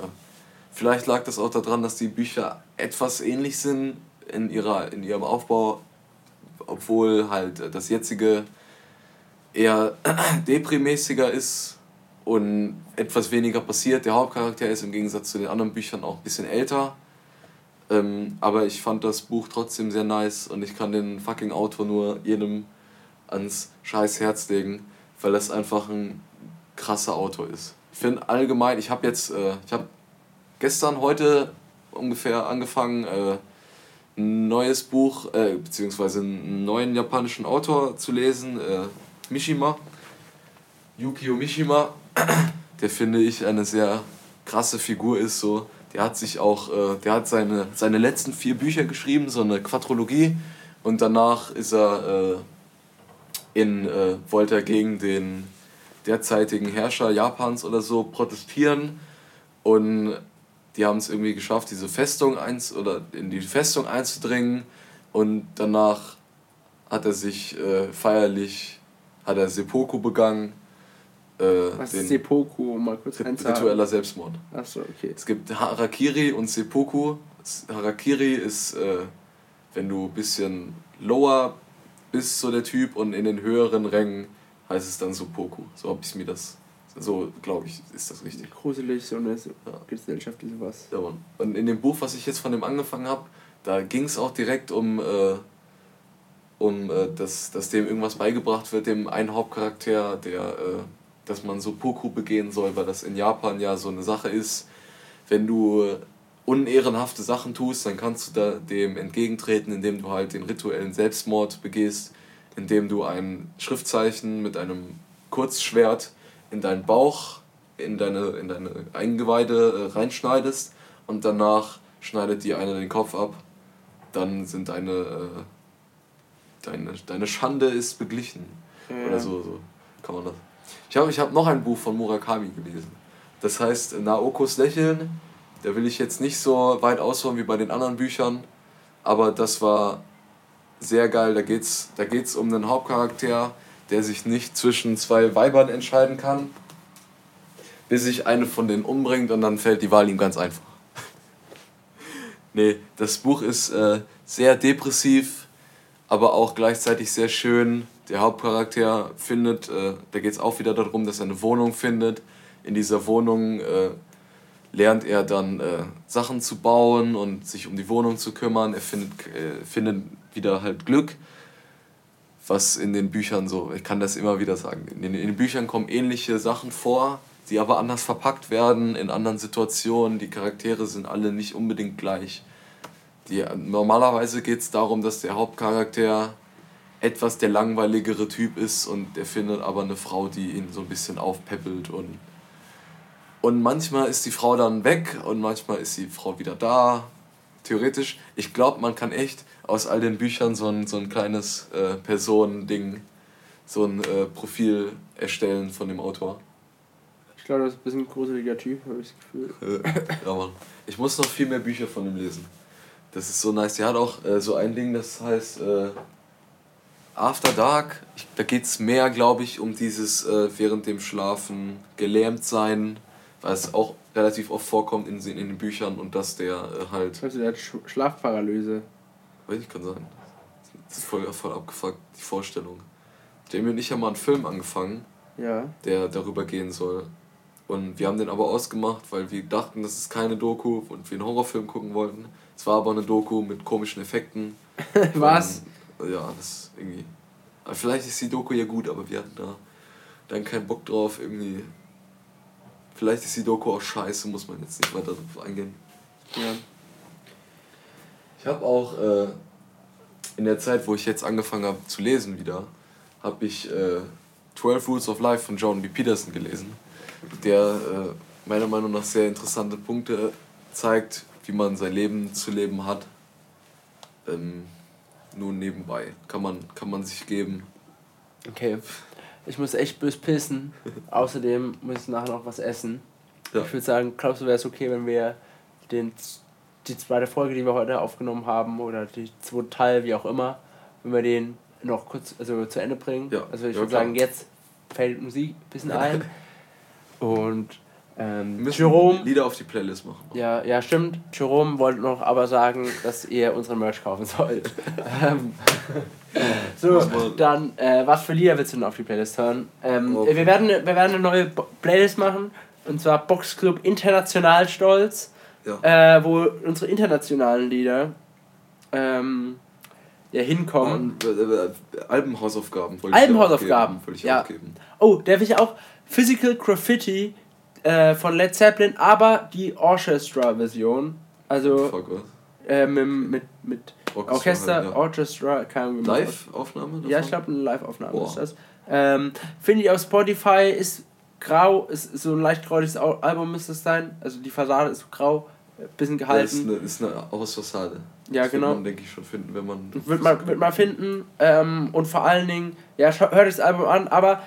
vielleicht lag das auch daran, dass die Bücher etwas ähnlich sind in, ihrer, in ihrem Aufbau, obwohl halt das jetzige eher deprimäßiger ist und etwas weniger passiert. Der Hauptcharakter ist im Gegensatz zu den anderen Büchern auch ein bisschen älter. Ähm, aber ich fand das Buch trotzdem sehr nice und ich kann den fucking Autor nur jedem ans scheiß Herz legen, weil das einfach ein krasser Autor ist. Ich finde allgemein, ich habe jetzt, äh, ich habe gestern, heute ungefähr angefangen, äh, ein neues Buch, äh, beziehungsweise einen neuen japanischen Autor zu lesen, äh, Mishima. Yukio Mishima der finde ich eine sehr krasse Figur ist. So. Der hat sich auch, äh, der hat seine, seine letzten vier Bücher geschrieben, so eine Quadrologie. Und danach ist er äh, in, äh, wollte er gegen den derzeitigen Herrscher Japans oder so protestieren. Und die haben es irgendwie geschafft, diese Festung eins oder in die Festung einzudringen. Und danach hat er sich äh, feierlich, hat er Seppuku begangen äh, Was ist Seppuku? Mal kurz Ritueller Selbstmord. Achso, okay. Es gibt Harakiri und Seppuku. Harakiri ist, äh, wenn du ein bisschen lower bist, so der Typ, und in den höheren Rängen heißt es dann Seppuku. So habe ich mir das. So, glaube ich, ist das richtig. Gruselig, so eine ja. gesellschaftliche was. Ja, Mann. Und in dem Buch, was ich jetzt von dem angefangen habe, da ging es auch direkt um, äh, um äh, dass, dass dem irgendwas beigebracht wird, dem einen Hauptcharakter, der äh, dass man so Seppuku begehen soll, weil das in Japan ja so eine Sache ist. Wenn du unehrenhafte Sachen tust, dann kannst du da dem entgegentreten, indem du halt den rituellen Selbstmord begehst, indem du ein Schriftzeichen mit einem Kurzschwert in deinen Bauch, in deine, in deine Eingeweide äh, reinschneidest und danach schneidet dir einer den Kopf ab. Dann sind deine, äh, deine, deine Schande ist beglichen. Ja. Oder so, so kann man das. Ich habe ich hab noch ein Buch von Murakami gelesen. Das heißt Naokos Lächeln. Da will ich jetzt nicht so weit ausholen wie bei den anderen Büchern. Aber das war sehr geil. Da geht es da geht's um einen Hauptcharakter, der sich nicht zwischen zwei Weibern entscheiden kann, bis sich eine von denen umbringt und dann fällt die Wahl ihm ganz einfach. nee, das Buch ist äh, sehr depressiv, aber auch gleichzeitig sehr schön der Hauptcharakter findet, äh, da geht es auch wieder darum, dass er eine Wohnung findet. In dieser Wohnung äh, lernt er dann äh, Sachen zu bauen und sich um die Wohnung zu kümmern. Er findet, äh, findet wieder halt Glück, was in den Büchern so, ich kann das immer wieder sagen, in den, in den Büchern kommen ähnliche Sachen vor, die aber anders verpackt werden, in anderen Situationen. Die Charaktere sind alle nicht unbedingt gleich. Die, normalerweise geht es darum, dass der Hauptcharakter etwas der langweiligere Typ ist und er findet aber eine Frau, die ihn so ein bisschen aufpeppelt und und manchmal ist die Frau dann weg und manchmal ist die Frau wieder da. Theoretisch, ich glaube, man kann echt aus all den Büchern so ein, so ein kleines äh, Personending, so ein äh, Profil erstellen von dem Autor. Ich glaube, das ist ein bisschen ein gruseliger Typ, habe ich das Gefühl. ja, Mann. Ich muss noch viel mehr Bücher von ihm lesen. Das ist so nice. Der hat auch äh, so ein Ding, das heißt äh, After Dark. Ich, da geht es mehr, glaube ich, um dieses äh, während dem Schlafen gelähmt sein weil es auch relativ oft vorkommt in, in den Büchern und dass der äh, halt. Also der hat Sch Schlafparalyse. Weiß ich, kann sein. Das ist voll, voll abgefuckt, die Vorstellung. Jamie und ich haben mal einen Film angefangen, ja. der darüber gehen soll. Und wir haben den aber ausgemacht, weil wir dachten, das ist keine Doku und wir einen Horrorfilm gucken wollten. Es war aber eine Doku mit komischen Effekten. Was? Und, ja, das ist irgendwie. Vielleicht ist die Doku ja gut, aber wir hatten da dann keinen Bock drauf, irgendwie Vielleicht ist die Doku auch scheiße, muss man jetzt nicht weiter darauf eingehen. Ja. Ich habe auch äh, in der Zeit, wo ich jetzt angefangen habe zu lesen wieder, habe ich äh, 12 Rules of Life von John B. Peterson gelesen, der äh, meiner Meinung nach sehr interessante Punkte zeigt, wie man sein Leben zu leben hat. Ähm, nur nebenbei. Kann man, kann man sich geben. Okay. Ich muss echt bös pissen. Außerdem muss ich nachher noch was essen. Ja. Ich würde sagen, glaubst du, wäre es okay, wenn wir den, die zweite Folge, die wir heute aufgenommen haben, oder die zweite Teil, wie auch immer, wenn wir den noch kurz also zu Ende bringen? Ja. Also ich ja, würde sagen, jetzt fällt Musik ein bisschen ein. Und ähm, Jerome, Lieder auf die Playlist machen. Ja, ja, stimmt. Jerome wollte noch aber sagen, dass ihr unsere Merch kaufen sollt. Ähm, so, dann, äh, was für Lieder willst du denn auf die Playlist hören? Ähm, okay. wir, werden, wir werden eine neue Playlist machen, und zwar Boxclub International Stolz, ja. äh, wo unsere internationalen Lieder ähm, ja, hinkommen. Oh, äh, Albenhausaufgaben. Albenhausaufgaben, ja. Aufgeben. Oh, darf ich auch Physical Graffiti äh, von Led Zeppelin, aber die Orchestra-Version. Also äh, mit, mit, mit Orchestra, Orchester, ja. Orchestra, keine Live-Aufnahme? Ja, ich glaube, eine Live-Aufnahme ist das. Ähm, Finde ich auf Spotify, ist grau, ist so ein leicht grauliches Album müsste es sein. Also die Fassade ist grau, bisschen gehalten. Ja, ist, eine, ist eine Ausfassade. Ja, das genau. Wird man, denke ich, schon finden, wenn man. Wird man, wird man finden. Ähm, und vor allen Dingen, ja, hört das Album an, aber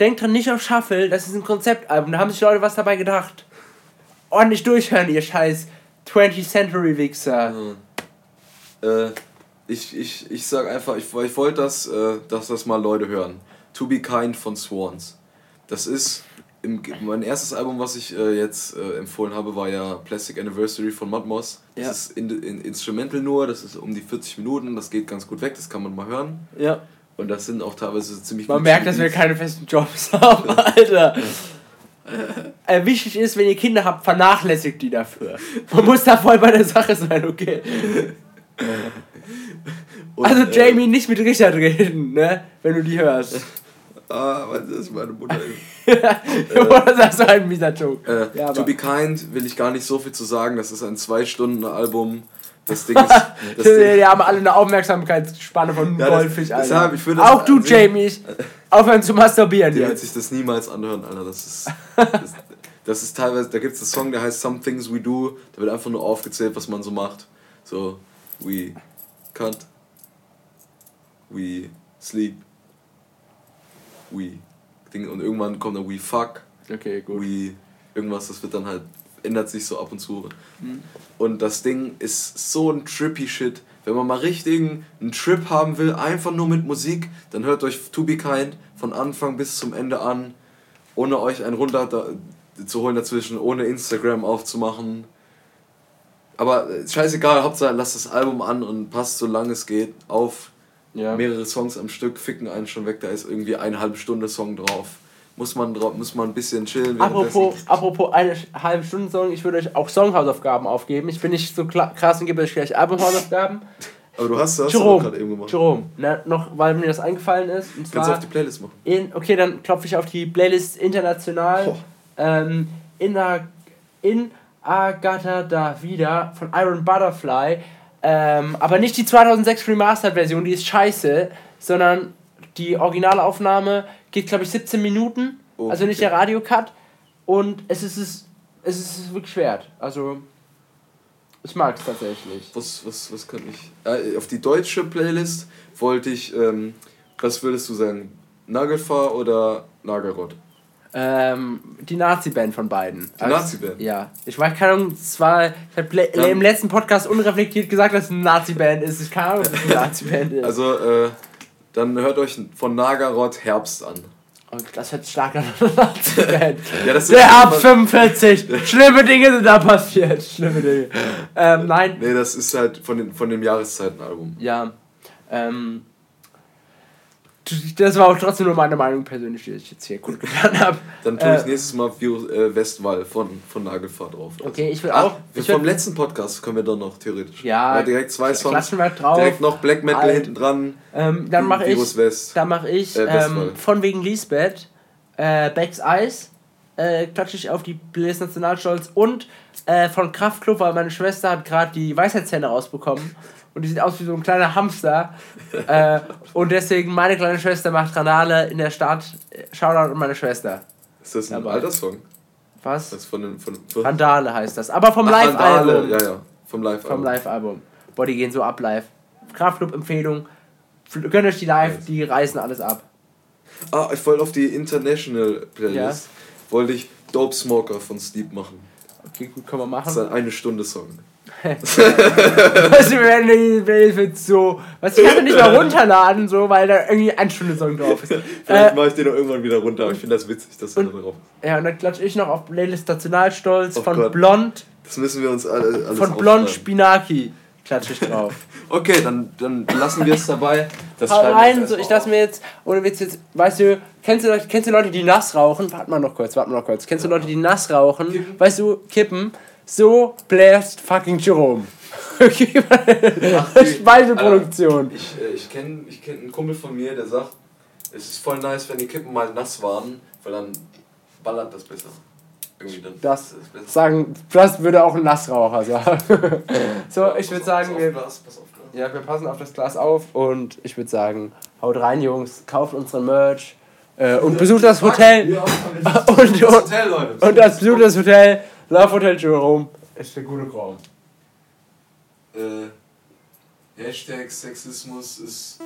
denkt dran nicht auf Shuffle, das ist ein Konzeptalbum, da haben sich Leute was dabei gedacht. Ordentlich durchhören, ihr scheiß 20th Century Wichser. Mhm. Äh, ich, ich, ich sag einfach, ich, ich wollte, dass, äh, dass das mal Leute hören. To Be Kind von Swans. Das ist im, mein erstes Album, was ich äh, jetzt äh, empfohlen habe, war ja Plastic Anniversary von Mudmoss. Das ja. ist in, in, Instrumental nur, das ist um die 40 Minuten, das geht ganz gut weg, das kann man mal hören. Ja. Und das sind auch teilweise ziemlich Man merkt, dass wir keine festen Jobs haben, Alter. äh, wichtig ist, wenn ihr Kinder habt, vernachlässigt die dafür. Man muss da voll bei der Sache sein, okay? Und, also äh, Jamie, nicht mit Richard reden, ne? Wenn du die hörst. Ah, was ist meine Mutter? Oder sagst du ein mieser Joke? Äh, ja, to Be Kind will ich gar nicht so viel zu sagen. Das ist ein zwei Stunden Album das Ding ist. Das Ding die haben alle eine Aufmerksamkeitsspanne von ja, Goldfisch, das, Alter. Deshalb, das Auch du, Jamie, aufhören zu masturbieren. Der wird sich das niemals anhören, Alter. Das ist. Das, das ist teilweise, da gibt es einen Song, der heißt Some Things We Do. Da wird einfach nur aufgezählt, was man so macht. So, we cut, we sleep, we. Ding, und irgendwann kommt dann we fuck. Okay, gut. We, irgendwas, das wird dann halt ändert sich so ab und zu. Mhm. Und das Ding ist so ein trippy Shit. Wenn man mal richtigen einen Trip haben will, einfach nur mit Musik, dann hört euch To Be Kind von Anfang bis zum Ende an, ohne euch einen runter da, zu holen dazwischen, ohne Instagram aufzumachen. Aber äh, scheißegal, Hauptsache lasst das Album an und passt so lange es geht auf. Ja. Mehrere Songs am Stück ficken einen schon weg, da ist irgendwie eine halbe Stunde Song drauf. Muss man, drauf, muss man ein bisschen chillen. Apropos, apropos eine halbe Stunde Song, ich würde euch auch Songhausaufgaben aufgeben. Ich bin nicht so krass und gebe euch gleich Albumhausaufgaben. Aber du hast, Jerome, gerade eben gemacht. Jerome, ne, noch, weil mir das eingefallen ist. Und Kannst du auf die Playlist machen. in, okay, dann klopfe ich auf die Playlist international. Ähm, in, A, in Agata da wieder von Iron Butterfly. Ähm, aber nicht die 2006 Remastered-Version, die ist scheiße, sondern die Originalaufnahme geht, glaube ich, 17 Minuten. Oh, also nicht okay. der Radiocut. Und es ist es, es ist wirklich wert. Also, ich mag es tatsächlich. Was, was, was kann ich. Äh, auf die deutsche Playlist wollte ich. Ähm, was würdest du sagen? Nagelfahr oder Nagelrott? Ähm, die Nazi-Band von beiden. Die Nazi-Band? Ja. Ich weiß keine Ahnung, es war. Ich habe Dann- im letzten Podcast unreflektiert gesagt, dass es eine Nazi-Band ist. Ich keine Ahnung, dass es eine Nazi-Band ist. Also, äh, dann hört euch von Nagarott Herbst an. Und das hört stark an eine Nazi-Band. Ja, das ist Der ab irgendwann- 45! Schlimme Dinge sind da passiert. Schlimme Dinge. Ähm, nein. Nee, das ist halt von, den, von dem Jahreszeitenalbum. Ja. Ähm. Das war auch trotzdem nur meine Meinung persönlich, die ich jetzt hier kundgetan habe. Dann tue ich Äh. nächstes Mal Virus, äh, Westwall von, von Nagelfahr drauf. Okay, ich will Ach, auch. Ich will, vom letzten Podcast können wir dann noch theoretisch. Ja, direkt zwei Songs. drauf. Direkt noch Black Metal Alt. hinten dran. ähm, dann mache ich. Virus West. Da mache ich Äh, ähm, von wegen Lisbeth, äh, Becks Eis, äh, klatsche ich auf die Playlist Nationalstolz und äh, von Kraftklub, weil meine Schwester hat gerade die Weisheitszähne rausbekommen und die sieht aus wie so ein kleiner Hamster. äh, und deswegen, meine kleine Schwester macht Ranale in der Stadt. Shoutout an meine Schwester. Ist das ein Dabei. alter Song? Was? Das von den. Von, Randale heißt das. Aber vom Live-Album. Ja, ja. Vom Live-Album. Vom Live-Album. Boah, die gehen so ab live. Kraftclub-Empfehlung. Gönnt euch die live, die reißen alles ab. Ah, ich wollte auf die International Playlist. Wollte ich Dope Smoker von Sleep machen. Okay, gut, können wir Das ist machen. ein eine Stunde Song. weißt du, wir werden die Playlist wird so. Weißt du, ich kann sie nicht mal runterladen, so, weil da irgendwie ein Stunde Song drauf ist. Vielleicht Äh, mache ich den auch irgendwann wieder runter, aber ich finde das witzig, dass er da drauf ist. ja, und dann klatsche ich noch auf Playlist Nationalstolz Oh von Gott. Blond, Das müssen wir uns alle, alles von Blond aufschreiben. Spinaki. Klatsche ich drauf. Okay, dann, dann lassen wir es dabei. Das Hau rein, so, ich erstmal lass mir jetzt, ohne Witz jetzt, weißt du, kennst du, Leute- kennst du Leute, die nass rauchen? Warte mal noch kurz, warte mal noch kurz. Kennst du Leute, die nass rauchen? Kippen. Weißt du, kippen? So bläst fucking Jerome. Speiseproduktion. Ich, äh, ich kenne ich kenn einen Kumpel von mir, der sagt, es ist voll nice, wenn die Kippen mal nass waren, weil dann ballert das besser. Das sagen, das würde auch ein Nassraucher sagen. so, ich würde sagen, wir, auf Glas, pass auf Glas. ja, wir passen auf das Glas auf und ich würde sagen, haut rein, Jungs, kauft unseren Merch äh, und besucht das Hotel. Ja, Und, und, und das besucht das Hotel, Love Hotel Jerome. Ist der gute Raum. Äh, Hashtag Sexismus ist